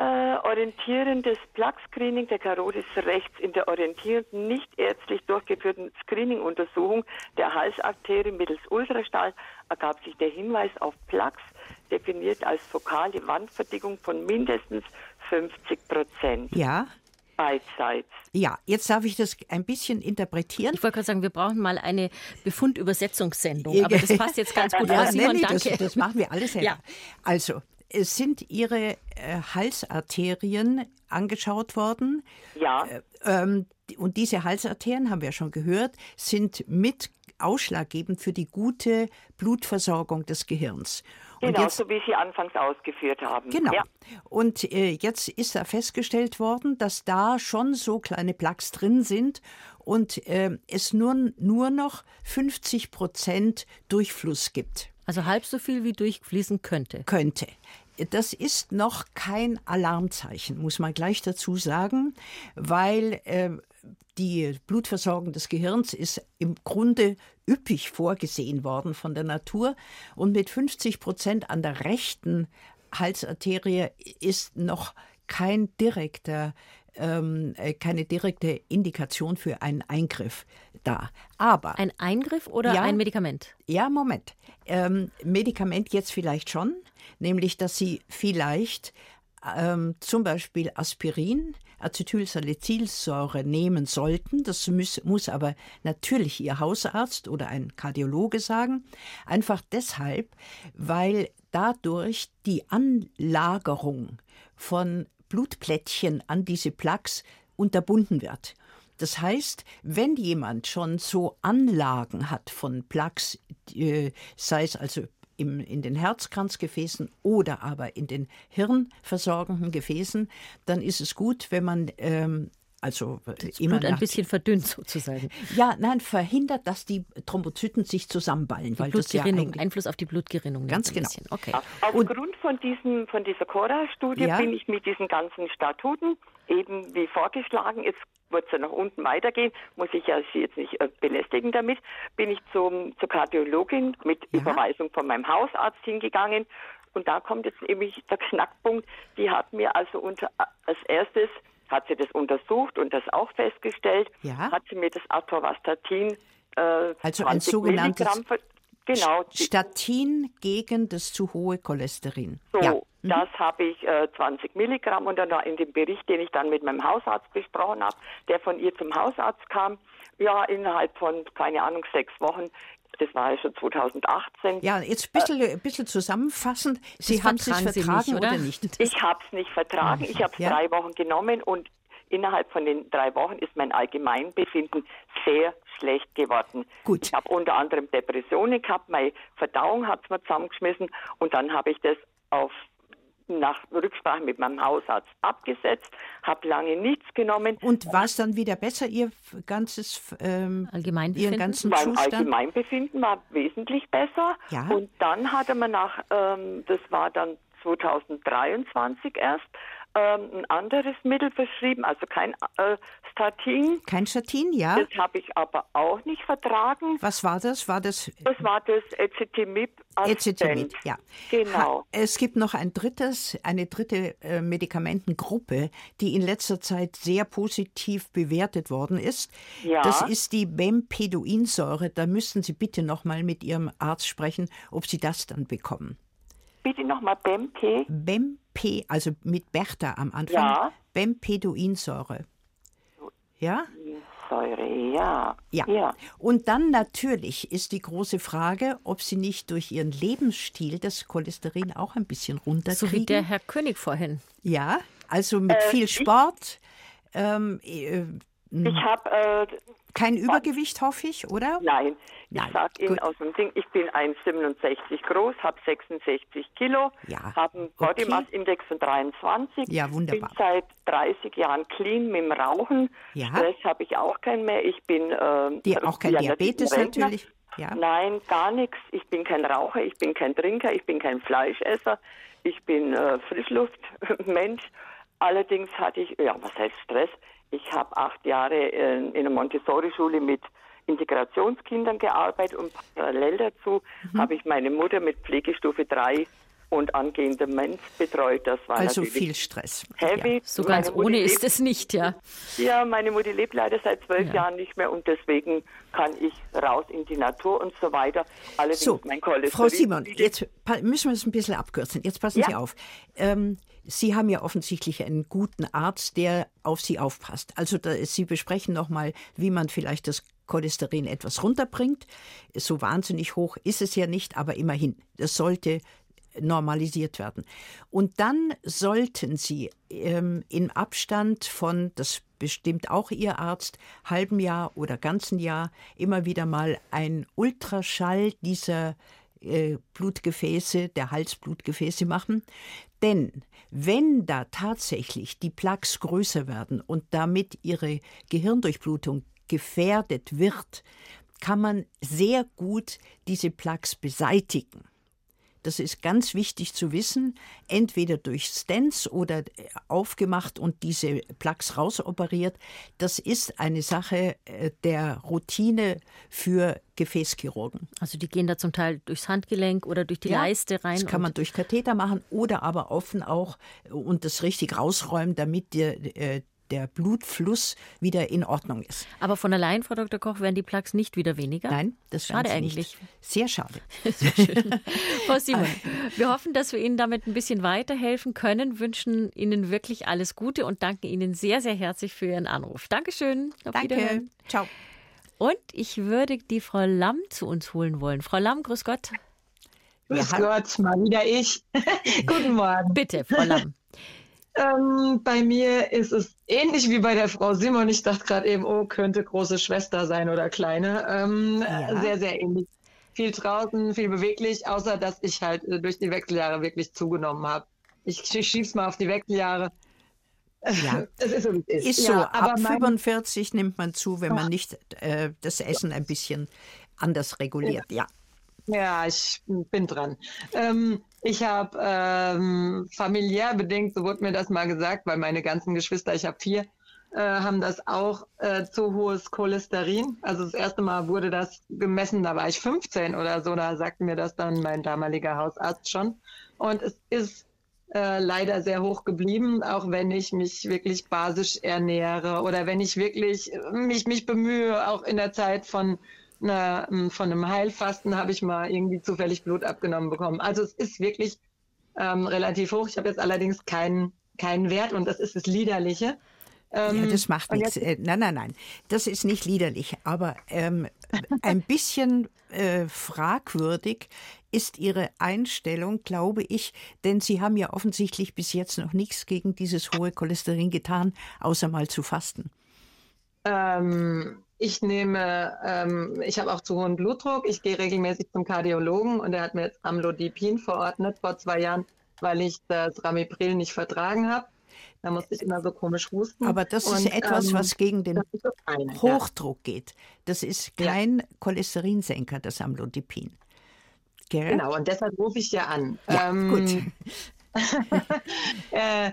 Äh, orientierendes Plug-Screening der Karotis rechts in der orientierenden, nicht ärztlich durchgeführten Screening-Untersuchung der Halsarterie mittels Ultraschall ergab sich der Hinweis auf Plaques, definiert als fokale Wandverdickung von mindestens 50 Prozent. Ja. Beidseits. Ja, jetzt darf ich das ein bisschen interpretieren. Ich wollte gerade sagen, wir brauchen mal eine Befundübersetzungssendung, aber das passt jetzt ganz [LAUGHS] gut. Ja, nee, nee, das, das, machen wir alles selber. Ja. Also, es sind Ihre äh, Halsarterien angeschaut worden. Ja. Äh, ähm, und diese Halsarterien, haben wir ja schon gehört, sind mit ausschlaggebend für die gute Blutversorgung des Gehirns. Genau, jetzt, so wie Sie anfangs ausgeführt haben. Genau. Ja. Und äh, jetzt ist da festgestellt worden, dass da schon so kleine Plaques drin sind und äh, es nur, nur noch 50 Prozent Durchfluss gibt. Also halb so viel wie durchfließen könnte. Könnte. Das ist noch kein Alarmzeichen, muss man gleich dazu sagen, weil äh, die Blutversorgung des Gehirns ist im Grunde üppig vorgesehen worden von der Natur und mit 50 Prozent an der rechten Halsarterie ist noch kein direkter ähm, äh, keine direkte Indikation für einen Eingriff da. Aber ein Eingriff oder ja, ein Medikament? Ja, Moment. Ähm, Medikament jetzt vielleicht schon, nämlich dass Sie vielleicht ähm, zum Beispiel Aspirin, Acetylsalicylsäure nehmen sollten. Das muss, muss aber natürlich Ihr Hausarzt oder ein Kardiologe sagen. Einfach deshalb, weil dadurch die Anlagerung von Blutplättchen an diese Plaques unterbunden wird. Das heißt, wenn jemand schon so Anlagen hat von Plaques, äh, sei es also im, in den Herzkranzgefäßen oder aber in den hirnversorgenden Gefäßen, dann ist es gut, wenn man ähm, also äh, das immer Blut ein bisschen verdünnt sozusagen. [LAUGHS] Ja, nein, verhindert, dass die Thrombozyten sich zusammenballen. Die weil Blutgerinnung, das ja Einfluss auf die Blutgerinnung. Ganz genau. Okay. Aufgrund von, diesem, von dieser Cora-Studie ja. bin ich mit diesen ganzen Statuten eben wie vorgeschlagen, jetzt wird es ja nach unten weitergehen, muss ich ja Sie jetzt nicht äh, belästigen damit, bin ich zum, zur Kardiologin mit ja. Überweisung von meinem Hausarzt hingegangen und da kommt jetzt eben der Knackpunkt, die hat mir also unter, äh, als erstes hat sie das untersucht und das auch festgestellt, ja. hat sie mir das Atorvastatin äh, also ein sogenanntes genau, Statin gegen das zu hohe Cholesterin. So, ja. mhm. das habe ich äh, 20 Milligramm und dann in dem Bericht, den ich dann mit meinem Hausarzt besprochen habe, der von ihr zum Hausarzt kam, ja, innerhalb von, keine Ahnung, sechs Wochen das war ja schon 2018. Ja, jetzt ein bisschen, äh, ein bisschen zusammenfassend. Sie haben es vertragen nicht, oder? oder? nicht? Ich habe es nicht vertragen. Ich habe es ja? drei Wochen genommen und innerhalb von den drei Wochen ist mein Allgemeinbefinden sehr schlecht geworden. Gut. Ich habe unter anderem Depressionen gehabt, meine Verdauung hat es mir zusammengeschmissen und dann habe ich das auf nach Rücksprache mit meinem Hausarzt abgesetzt, habe lange nichts genommen. Und war es dann wieder besser, Ihr ganzes ähm, Allgemeinbefinden? Ihren ganzen mein Zustand? Allgemeinbefinden war wesentlich besser. Ja. Und dann hat er mir nach, ähm, das war dann 2023 erst, ähm, ein anderes Mittel verschrieben, also kein äh, Statin. Kein Statin, ja. Das habe ich aber auch nicht vertragen. Was war das? War das? Das war das Ecetimib. Ecetimib, ja. Genau. Es gibt noch ein drittes, eine dritte äh, Medikamentengruppe, die in letzter Zeit sehr positiv bewertet worden ist. Ja. Das ist die Bempeduinsäure. Da müssten Sie bitte noch mal mit Ihrem Arzt sprechen, ob Sie das dann bekommen. Bitte nochmal BEMP. BEMP, also mit Bertha am Anfang. Ja. Bempeduinsäure. Ja? Säure, ja. ja. Ja. Und dann natürlich ist die große Frage, ob Sie nicht durch Ihren Lebensstil das Cholesterin auch ein bisschen runterkriegen. So wie der Herr König vorhin. Ja, also mit äh, viel Sport. Ähm, äh, ich habe äh, kein Übergewicht, hoffe ich, oder? Nein. Nein. Ich sage Ihnen aus dem Ding, ich bin 1,67 groß, habe 66 Kilo, ja. habe einen Body Mass Index von 23. Ja, wunderbar. Bin seit 30 Jahren clean mit dem Rauchen. Ja. Stress habe ich auch keinen mehr. Ich bin äh, Die, auch kein Diabetes natürlich. Ja. Nein, gar nichts. Ich bin kein Raucher, ich bin kein Trinker, ich bin kein Fleischesser, ich bin äh, Frischluftmensch. Allerdings hatte ich, ja, was heißt Stress? Ich habe acht Jahre in, in einer Montessori-Schule mit Integrationskindern gearbeitet und parallel dazu mhm. habe ich meine Mutter mit Pflegestufe 3 und angehende Mensch betreut. Das war also viel Stress. Heavy. Ja. So ganz ohne ist es nicht, ja. Ja, meine Mutter lebt leider seit zwölf ja. Jahren nicht mehr und deswegen kann ich raus in die Natur und so weiter. Allerdings so, mein Cholesterin. Frau Simon, jetzt müssen wir es ein bisschen abkürzen. Jetzt passen ja. Sie auf. Ähm, Sie haben ja offensichtlich einen guten Arzt, der auf Sie aufpasst. Also da, Sie besprechen nochmal, wie man vielleicht das Cholesterin etwas runterbringt. So wahnsinnig hoch ist es ja nicht, aber immerhin, das sollte normalisiert werden. Und dann sollten Sie ähm, im Abstand von, das bestimmt auch Ihr Arzt, halben Jahr oder ganzen Jahr immer wieder mal ein Ultraschall dieser Blutgefäße, der Halsblutgefäße machen. Denn wenn da tatsächlich die Plaques größer werden und damit ihre Gehirndurchblutung gefährdet wird, kann man sehr gut diese Plaques beseitigen. Das ist ganz wichtig zu wissen, entweder durch Stents oder äh, aufgemacht und diese Plaques rausoperiert. Das ist eine Sache äh, der Routine für Gefäßchirurgen. Also die gehen da zum Teil durchs Handgelenk oder durch die ja, Leiste rein. Das kann man durch Katheter machen oder aber offen auch und das richtig rausräumen, damit äh, der Blutfluss wieder in Ordnung ist. Aber von allein, Frau Dr. Koch, werden die Plaques nicht wieder weniger? Nein, das schade eigentlich. Nicht. Sehr schade. [LAUGHS] Sehr schön. Frau [LAUGHS] Simon, wir hoffen, dass wir Ihnen damit ein bisschen weiterhelfen können, wünschen Ihnen wirklich alles Gute und danken Ihnen sehr, sehr herzlich für Ihren Anruf. Dankeschön. Auf Danke. Wiederhören. Ciao. Und ich würde die Frau Lamm zu uns holen wollen. Frau Lamm, grüß Gott. Grüß Gott, mal wieder ich. [LAUGHS] Guten Morgen. Bitte, Frau Lamm. Ähm, bei mir ist es ähnlich wie bei der Frau Simon. Ich dachte gerade eben, oh, könnte große Schwester sein oder kleine. Ähm, ja. Sehr, sehr ähnlich. Viel draußen, viel beweglich, außer dass ich halt äh, durch die Wechseljahre wirklich zugenommen habe. Ich, ich schieb's mal auf die Wechseljahre. Ja, [LAUGHS] es ist so, ist. Ist so, ja, ab 45 nimmt man zu, wenn man nicht äh, das Essen ein bisschen anders reguliert. Ja. Ja, ja ich bin dran. Ähm, ich habe ähm, familiär bedingt, so wurde mir das mal gesagt, weil meine ganzen Geschwister, ich habe vier, äh, haben das auch äh, zu hohes Cholesterin. Also das erste Mal wurde das gemessen, da war ich 15 oder so, da sagte mir das dann mein damaliger Hausarzt schon. Und es ist äh, leider sehr hoch geblieben, auch wenn ich mich wirklich basisch ernähre oder wenn ich wirklich mich, mich bemühe, auch in der Zeit von einer, ähm, von einem Heilfasten habe ich mal irgendwie zufällig Blut abgenommen bekommen. Also es ist wirklich ähm, relativ hoch. Ich habe jetzt allerdings keinen keinen Wert und das ist das Liederliche. Ähm, ja, das macht nichts. Äh, nein, nein, nein. Das ist nicht liederlich. Aber ähm, ein bisschen äh, fragwürdig ist Ihre Einstellung, glaube ich, denn Sie haben ja offensichtlich bis jetzt noch nichts gegen dieses hohe Cholesterin getan, außer mal zu fasten. Ähm, ich nehme, ähm, ich habe auch zu hohen Blutdruck. Ich gehe regelmäßig zum Kardiologen und er hat mir jetzt Amlodipin verordnet vor zwei Jahren, weil ich das Ramipril nicht vertragen habe. Da musste ich immer so komisch husten. Aber das und, ist etwas, ähm, was gegen den eine, Hochdruck ja. geht. Das ist kein ja. Cholesterinsenker, das Amlodipin. Gell? Genau, und deshalb rufe ich ja an. Ja, ähm, gut. [LAUGHS] äh,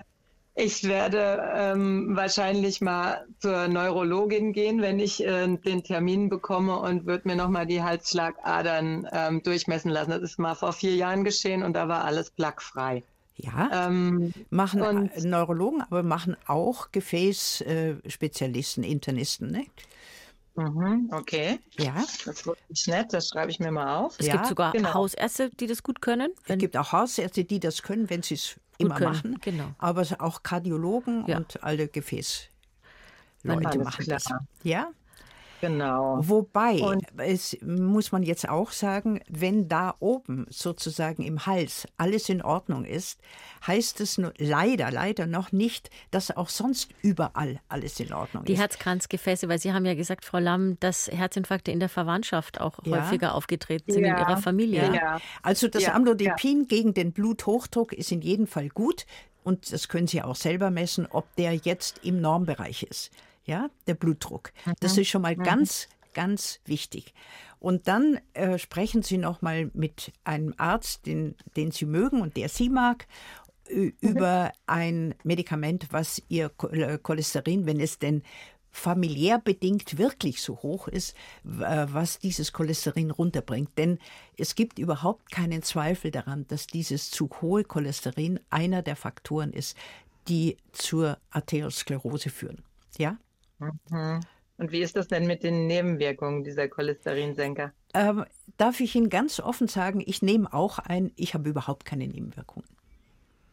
ich werde ähm, wahrscheinlich mal zur Neurologin gehen, wenn ich äh, den Termin bekomme und würde mir nochmal die Halsschlagadern ähm, durchmessen lassen. Das ist mal vor vier Jahren geschehen und da war alles plackfrei. Ja, ähm, machen und, Neurologen, aber machen auch Gefäßspezialisten, äh, Internisten, ne? Mhm, okay. Ja. Das ist nett, das schreibe ich mir mal auf. Es ja, gibt sogar genau. Hausärzte, die das gut können. Es gibt auch Hausärzte, die das können, wenn sie es immer können. machen. Genau. Aber auch Kardiologen ja. und alle Gefäßleute machen klar. das. Ja? Genau. Wobei, und es muss man jetzt auch sagen, wenn da oben sozusagen im Hals alles in Ordnung ist, heißt es nur, leider, leider noch nicht, dass auch sonst überall alles in Ordnung Die ist. Die Herzkranzgefäße, weil Sie haben ja gesagt, Frau Lamm, dass Herzinfarkte in der Verwandtschaft auch ja. häufiger aufgetreten sind ja. in Ihrer Familie. Ja. Also das Amlodipin gegen den Bluthochdruck ist in jedem Fall gut. Und das können Sie auch selber messen, ob der jetzt im Normbereich ist ja, der Blutdruck. Das mhm. ist schon mal mhm. ganz, ganz wichtig. Und dann äh, sprechen Sie noch mal mit einem Arzt, den, den Sie mögen und der Sie mag, über ein Medikament, was Ihr äh, Cholesterin, wenn es denn familiär bedingt wirklich so hoch ist, was dieses Cholesterin runterbringt. Denn es gibt überhaupt keinen Zweifel daran, dass dieses zu hohe Cholesterin einer der Faktoren ist, die zur Arteriosklerose führen. Ja? Mhm. Und wie ist das denn mit den Nebenwirkungen dieser Cholesterinsenker? Ähm, darf ich Ihnen ganz offen sagen, ich nehme auch ein, ich habe überhaupt keine Nebenwirkungen.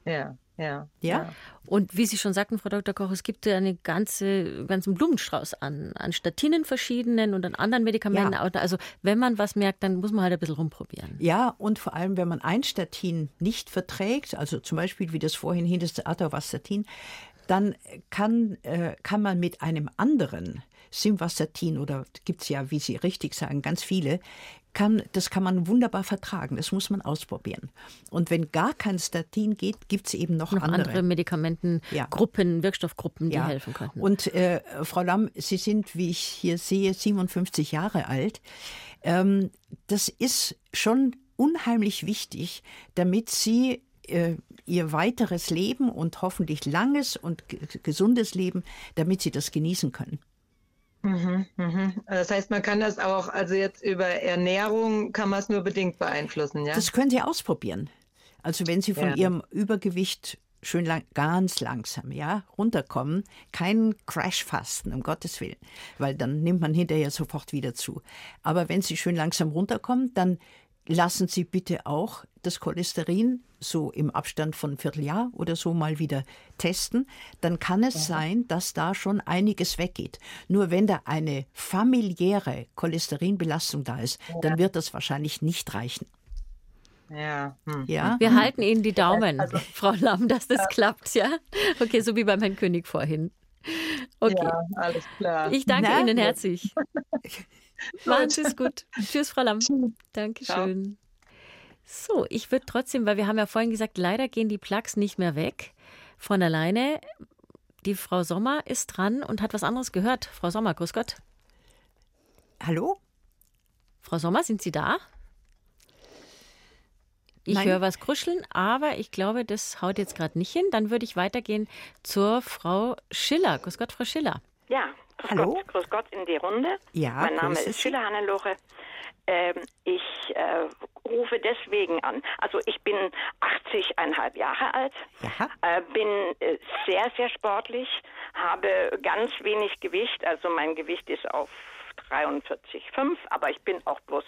Ja, ja, ja. Und wie Sie schon sagten, Frau Dr. Koch, es gibt ja eine ganze, ganzen Blumenstrauß an, an Statinen verschiedenen und an anderen Medikamenten. Ja. Also wenn man was merkt, dann muss man halt ein bisschen rumprobieren. Ja, und vor allem, wenn man ein Statin nicht verträgt, also zum Beispiel wie das vorhin hin das Atavastatin, dann kann, äh, kann man mit einem anderen Simvastatin oder gibt es ja, wie Sie richtig sagen, ganz viele, kann, das kann man wunderbar vertragen. Das muss man ausprobieren. Und wenn gar kein Statin geht, gibt es eben noch, noch andere. andere Medikamentengruppen, ja. Wirkstoffgruppen, die ja. helfen können. Und äh, Frau Lamm, Sie sind, wie ich hier sehe, 57 Jahre alt. Ähm, das ist schon unheimlich wichtig, damit Sie ihr weiteres Leben und hoffentlich langes und gesundes Leben, damit sie das genießen können. Mhm, mhm. Das heißt, man kann das auch, also jetzt über Ernährung kann man es nur bedingt beeinflussen, ja? Das können Sie ausprobieren. Also wenn Sie von ja. Ihrem Übergewicht schön lang, ganz langsam, ja, runterkommen, kein Crash-Fasten, um Gottes Willen, weil dann nimmt man hinterher sofort wieder zu. Aber wenn Sie schön langsam runterkommen, dann lassen Sie bitte auch das Cholesterin so im Abstand von Vierteljahr oder so mal wieder testen, dann kann es ja. sein, dass da schon einiges weggeht. Nur wenn da eine familiäre Cholesterinbelastung da ist, ja. dann wird das wahrscheinlich nicht reichen. Ja. Hm. ja. Wir hm. halten Ihnen die Daumen, also, [LAUGHS] Frau Lamm, dass das ja. klappt, ja? Okay, so wie beim Herrn König vorhin. Okay. Ja, alles klar. Ich danke Na, Ihnen herzlich. [LAUGHS] Machen Sie es gut. Tschüss, Frau Lamm. Dankeschön. So, ich würde trotzdem, weil wir haben ja vorhin gesagt, leider gehen die Plugs nicht mehr weg von alleine. Die Frau Sommer ist dran und hat was anderes gehört. Frau Sommer, grüß Gott. Hallo? Frau Sommer, sind Sie da? Ich höre was kruscheln, aber ich glaube, das haut jetzt gerade nicht hin. Dann würde ich weitergehen zur Frau Schiller. Grüß Gott, Frau Schiller. Ja, grüß Hallo? Gott, grüß Gott in die Runde. Ja, mein Name ist Schiller Hannelore. Ähm, ich äh, rufe deswegen an. Also ich bin 80,5 Jahre alt, ja. äh, bin äh, sehr, sehr sportlich, habe ganz wenig Gewicht, also mein Gewicht ist auf 43,5, aber ich bin auch bloß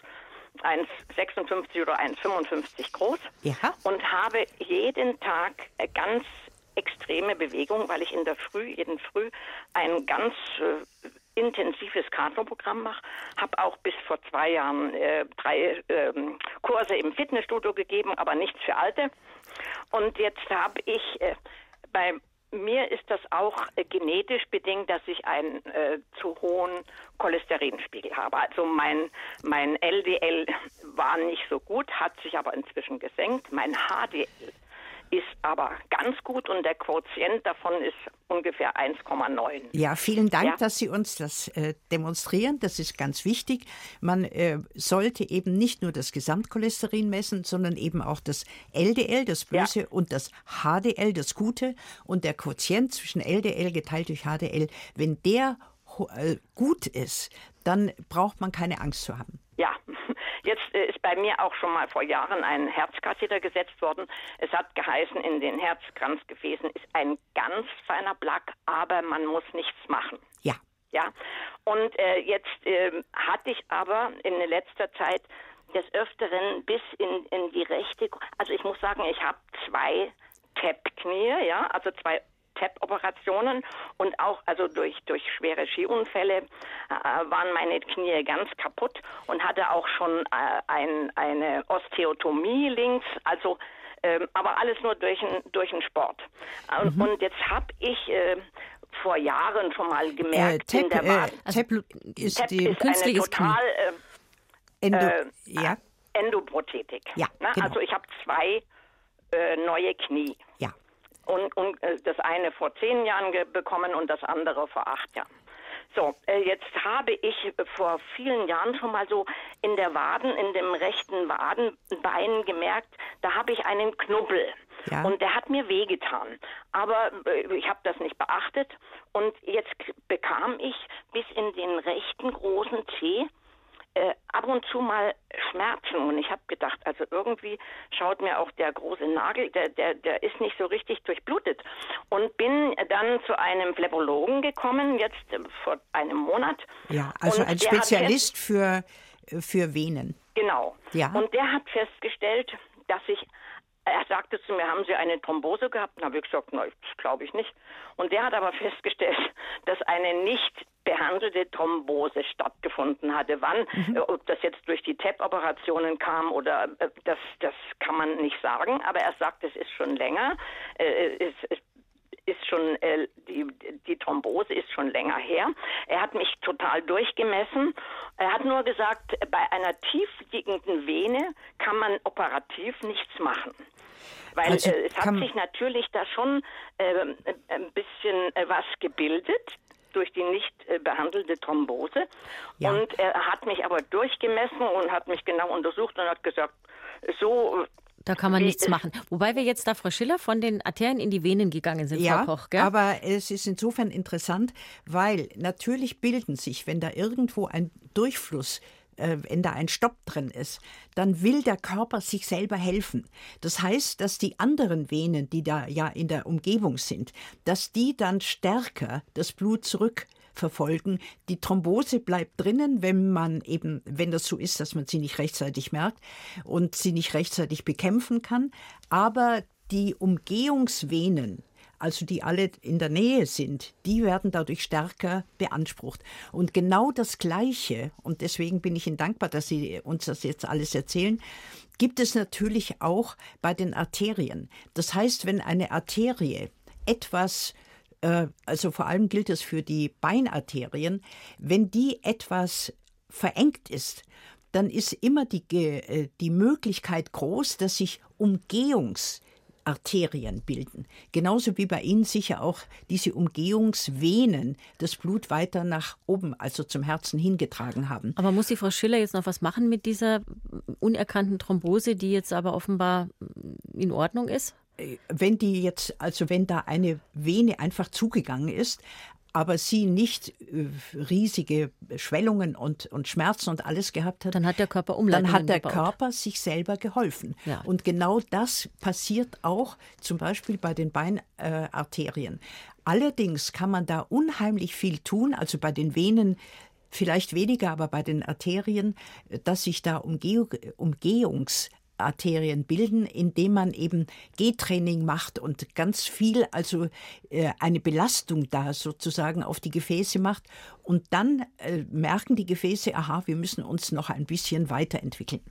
1,56 oder 1,55 groß ja. und habe jeden Tag äh, ganz extreme Bewegung, weil ich in der Früh, jeden Früh ein ganz äh, intensives Cardio-Programm mache. Habe auch bis vor zwei Jahren äh, drei ähm, Kurse im Fitnessstudio gegeben, aber nichts für Alte. Und jetzt habe ich äh, bei mir ist das auch äh, genetisch bedingt, dass ich einen äh, zu hohen Cholesterinspiegel habe. Also mein, mein LDL war nicht so gut, hat sich aber inzwischen gesenkt. Mein HDL ist aber ganz gut und der Quotient davon ist ungefähr 1,9. Ja, vielen Dank, ja. dass Sie uns das äh, demonstrieren. Das ist ganz wichtig. Man äh, sollte eben nicht nur das Gesamtcholesterin messen, sondern eben auch das LDL, das Böse, ja. und das HDL, das Gute. Und der Quotient zwischen LDL geteilt durch HDL, wenn der äh, gut ist, dann braucht man keine Angst zu haben. Ja, Jetzt äh, ist bei mir auch schon mal vor Jahren ein Herzkatheter gesetzt worden. Es hat geheißen, in den Herzkranzgefäßen ist ein ganz feiner Plaque, aber man muss nichts machen. Ja. Ja. Und äh, jetzt äh, hatte ich aber in letzter Zeit des Öfteren bis in, in die rechte, also ich muss sagen, ich habe zwei Tap-Knie, ja, also zwei TAP-Operationen und auch also durch, durch schwere Skiunfälle äh, waren meine Knie ganz kaputt und hatte auch schon äh, ein, eine Osteotomie links, also ähm, aber alles nur durch, durch den Sport. Mhm. Und jetzt habe ich äh, vor Jahren schon mal gemerkt, äh, Tap, in der also TAP ist, TAP die ist eine total äh, Endo, äh, ja. Endoprothetik. Ja, ne? genau. Also ich habe zwei neue Knie. Ja und, und äh, das eine vor zehn Jahren bekommen und das andere vor acht Jahren. So, äh, jetzt habe ich vor vielen Jahren schon mal so in der Waden, in dem rechten Wadenbein gemerkt, da habe ich einen Knubbel. Ja. Und der hat mir wehgetan. Aber äh, ich habe das nicht beachtet. Und jetzt bekam ich bis in den rechten großen Zeh äh, ab und zu mal Schmerzen und ich habe gedacht, also irgendwie schaut mir auch der große Nagel, der, der, der ist nicht so richtig durchblutet und bin dann zu einem Phlebologen gekommen, jetzt äh, vor einem Monat. Ja, also ein Spezialist für, für Venen. Genau. Ja. Und der hat festgestellt, dass ich er sagte zu mir, haben Sie eine Thrombose gehabt? Und habe ich gesagt, nein, das glaube ich nicht. Und der hat aber festgestellt, [LAUGHS] dass eine nicht behandelte Thrombose stattgefunden hatte. Wann, mhm. Äh, ob das jetzt durch die TEP-Operationen kam oder äh, das, das kann man nicht sagen, aber er sagt, es ist schon länger. Äh, es, es ist schon äh, die, die Thrombose ist schon länger her. Er hat mich total durchgemessen. Er hat nur gesagt, bei einer tiefliegenden Vene kann man operativ nichts machen. Weil also, äh, es hat sich natürlich da schon äh, ein bisschen was gebildet durch die nicht äh, behandelte Thrombose. Ja. Und er hat mich aber durchgemessen und hat mich genau untersucht und hat gesagt, so da kann man nichts machen. Wobei wir jetzt da, Frau Schiller, von den Arterien in die Venen gegangen sind, ja, Frau Koch. Gell? aber es ist insofern interessant, weil natürlich bilden sich, wenn da irgendwo ein Durchfluss äh, wenn da ein Stopp drin ist, dann will der Körper sich selber helfen. Das heißt, dass die anderen Venen, die da ja in der Umgebung sind, dass die dann stärker das Blut zurück verfolgen. Die Thrombose bleibt drinnen, wenn man eben, wenn das so ist, dass man sie nicht rechtzeitig merkt und sie nicht rechtzeitig bekämpfen kann. Aber die Umgehungsvenen, also die alle in der Nähe sind, die werden dadurch stärker beansprucht. Und genau das Gleiche, und deswegen bin ich Ihnen dankbar, dass Sie uns das jetzt alles erzählen, gibt es natürlich auch bei den Arterien. Das heißt, wenn eine Arterie etwas äh, also vor allem gilt es für die Beinarterien, wenn die etwas verengt ist, dann ist immer die, äh, die Möglichkeit groß, dass sich Umgehungsarterien bilden. Genauso wie bei Ihnen sicher auch diese Umgehungsvenen das Blut weiter nach oben, also zum Herzen hingetragen haben. Aber muss die Frau Schiller jetzt noch was machen mit dieser unerkannten Thrombose, die jetzt aber offenbar in Ordnung ist? wenn die jetzt, also wenn da eine Vene einfach zugegangen ist, aber sie nicht äh, riesige Schwellungen und, und Schmerzen und alles gehabt hat, dann hat der Körper Umleitungen Dann hat der gebaut. Körper sich selber geholfen. Ja. Und genau das passiert auch zum Beispiel bei den Beinarterien. Allerdings kann man da unheimlich viel tun, also bei den Venen vielleicht weniger, aber bei den Arterien, dass sich da Umgeh Umgehungs Arterien bilden, indem man eben Gehtraining macht und ganz viel, also äh, eine Belastung da sozusagen auf die Gefäße macht. Und dann äh, merken die Gefäße, aha, wir müssen uns noch ein bisschen weiterentwickeln.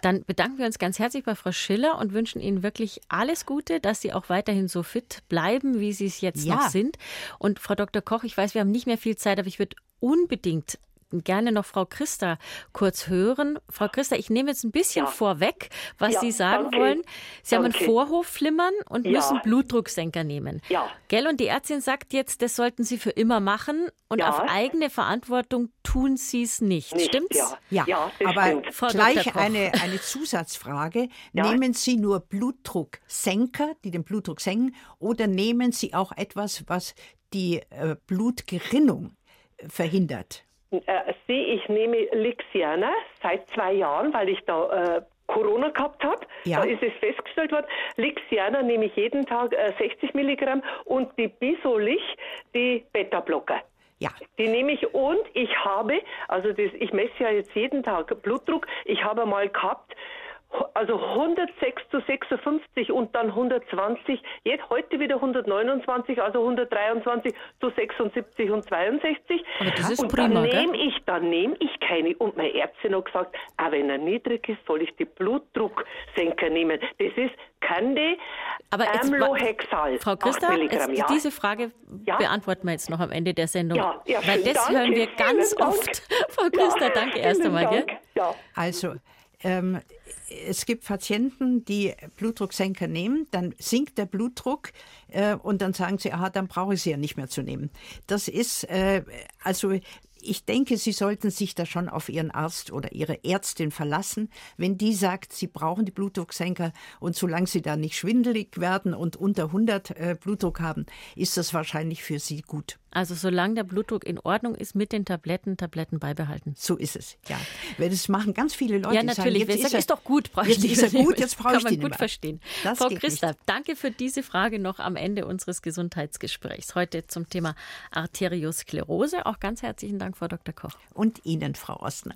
Dann bedanken wir uns ganz herzlich bei Frau Schiller und wünschen Ihnen wirklich alles Gute, dass Sie auch weiterhin so fit bleiben, wie Sie es jetzt ja. noch sind. Und Frau Dr. Koch, ich weiß, wir haben nicht mehr viel Zeit, aber ich würde unbedingt gerne noch Frau Christa kurz hören. Frau Christa, ich nehme jetzt ein bisschen ja. vorweg, was ja, Sie sagen danke. wollen. Sie danke. haben einen Vorhofflimmern und ja. müssen Blutdrucksenker nehmen. Ja. Gell? Und die Ärztin sagt jetzt, das sollten Sie für immer machen und auf eigene Verantwortung tun Sie es nicht. nicht. Stimmt's? Ja, ja. aber Frau gleich eine, eine Zusatzfrage. Nehmen Sie nur Blutdrucksenker, die den Blutdruck senken, oder nehmen Sie auch etwas, was die äh, Blutgerinnung verhindert? Äh, Sie, ich nehme Lixiana seit zwei Jahren, weil ich da äh, Corona gehabt habe. Ja. Da ist es festgestellt worden. Lixiana nehme ich jeden Tag äh, 60 Milligramm und die Bisolich, die Beta-Blocker. Ja. Die nehme ich und ich habe, also das, ich messe ja jetzt jeden Tag Blutdruck. Ich habe mal gehabt also 106 zu 56 und dann 120, jetzt heute wieder 129, also 123 zu 76 und 62. Aber das ist und prima, dann nehme ich, dann nehme ich keine. Und meine Ärztin hat gesagt, auch wenn er niedrig ist, soll ich die Blutdrucksenker nehmen. Das ist Candy Aber Amlohexal. Frau Christa, ja. diese Frage ja? beantworten wir jetzt noch am Ende der Sendung. Ja, ja Weil das Dank, hören wir ganz oft. [LAUGHS] Frau Christa, danke erst einmal. Gell? Also, ähm, es gibt Patienten, die Blutdrucksenker nehmen, dann sinkt der Blutdruck äh, und dann sagen sie, aha, dann brauche ich sie ja nicht mehr zu nehmen. Das ist, äh, also ich denke, Sie sollten sich da schon auf Ihren Arzt oder Ihre Ärztin verlassen. Wenn die sagt, Sie brauchen die Blutdrucksenker und solange Sie da nicht schwindelig werden und unter 100 äh, Blutdruck haben, ist das wahrscheinlich für Sie gut. Also solange der Blutdruck in Ordnung ist, mit den Tabletten, Tabletten beibehalten. So ist es, ja. Weil das machen ganz viele Leute. Ja, natürlich. Sagen, jetzt ist, er, ist doch gut, brauche ich Jetzt ist er gut, jetzt brauche ich Kann man gut verstehen. Das Frau Christa, nicht. danke für diese Frage noch am Ende unseres Gesundheitsgesprächs. Heute zum Thema Arteriosklerose. Auch ganz herzlichen Dank, Frau Dr. Koch. Und Ihnen, Frau Ostner.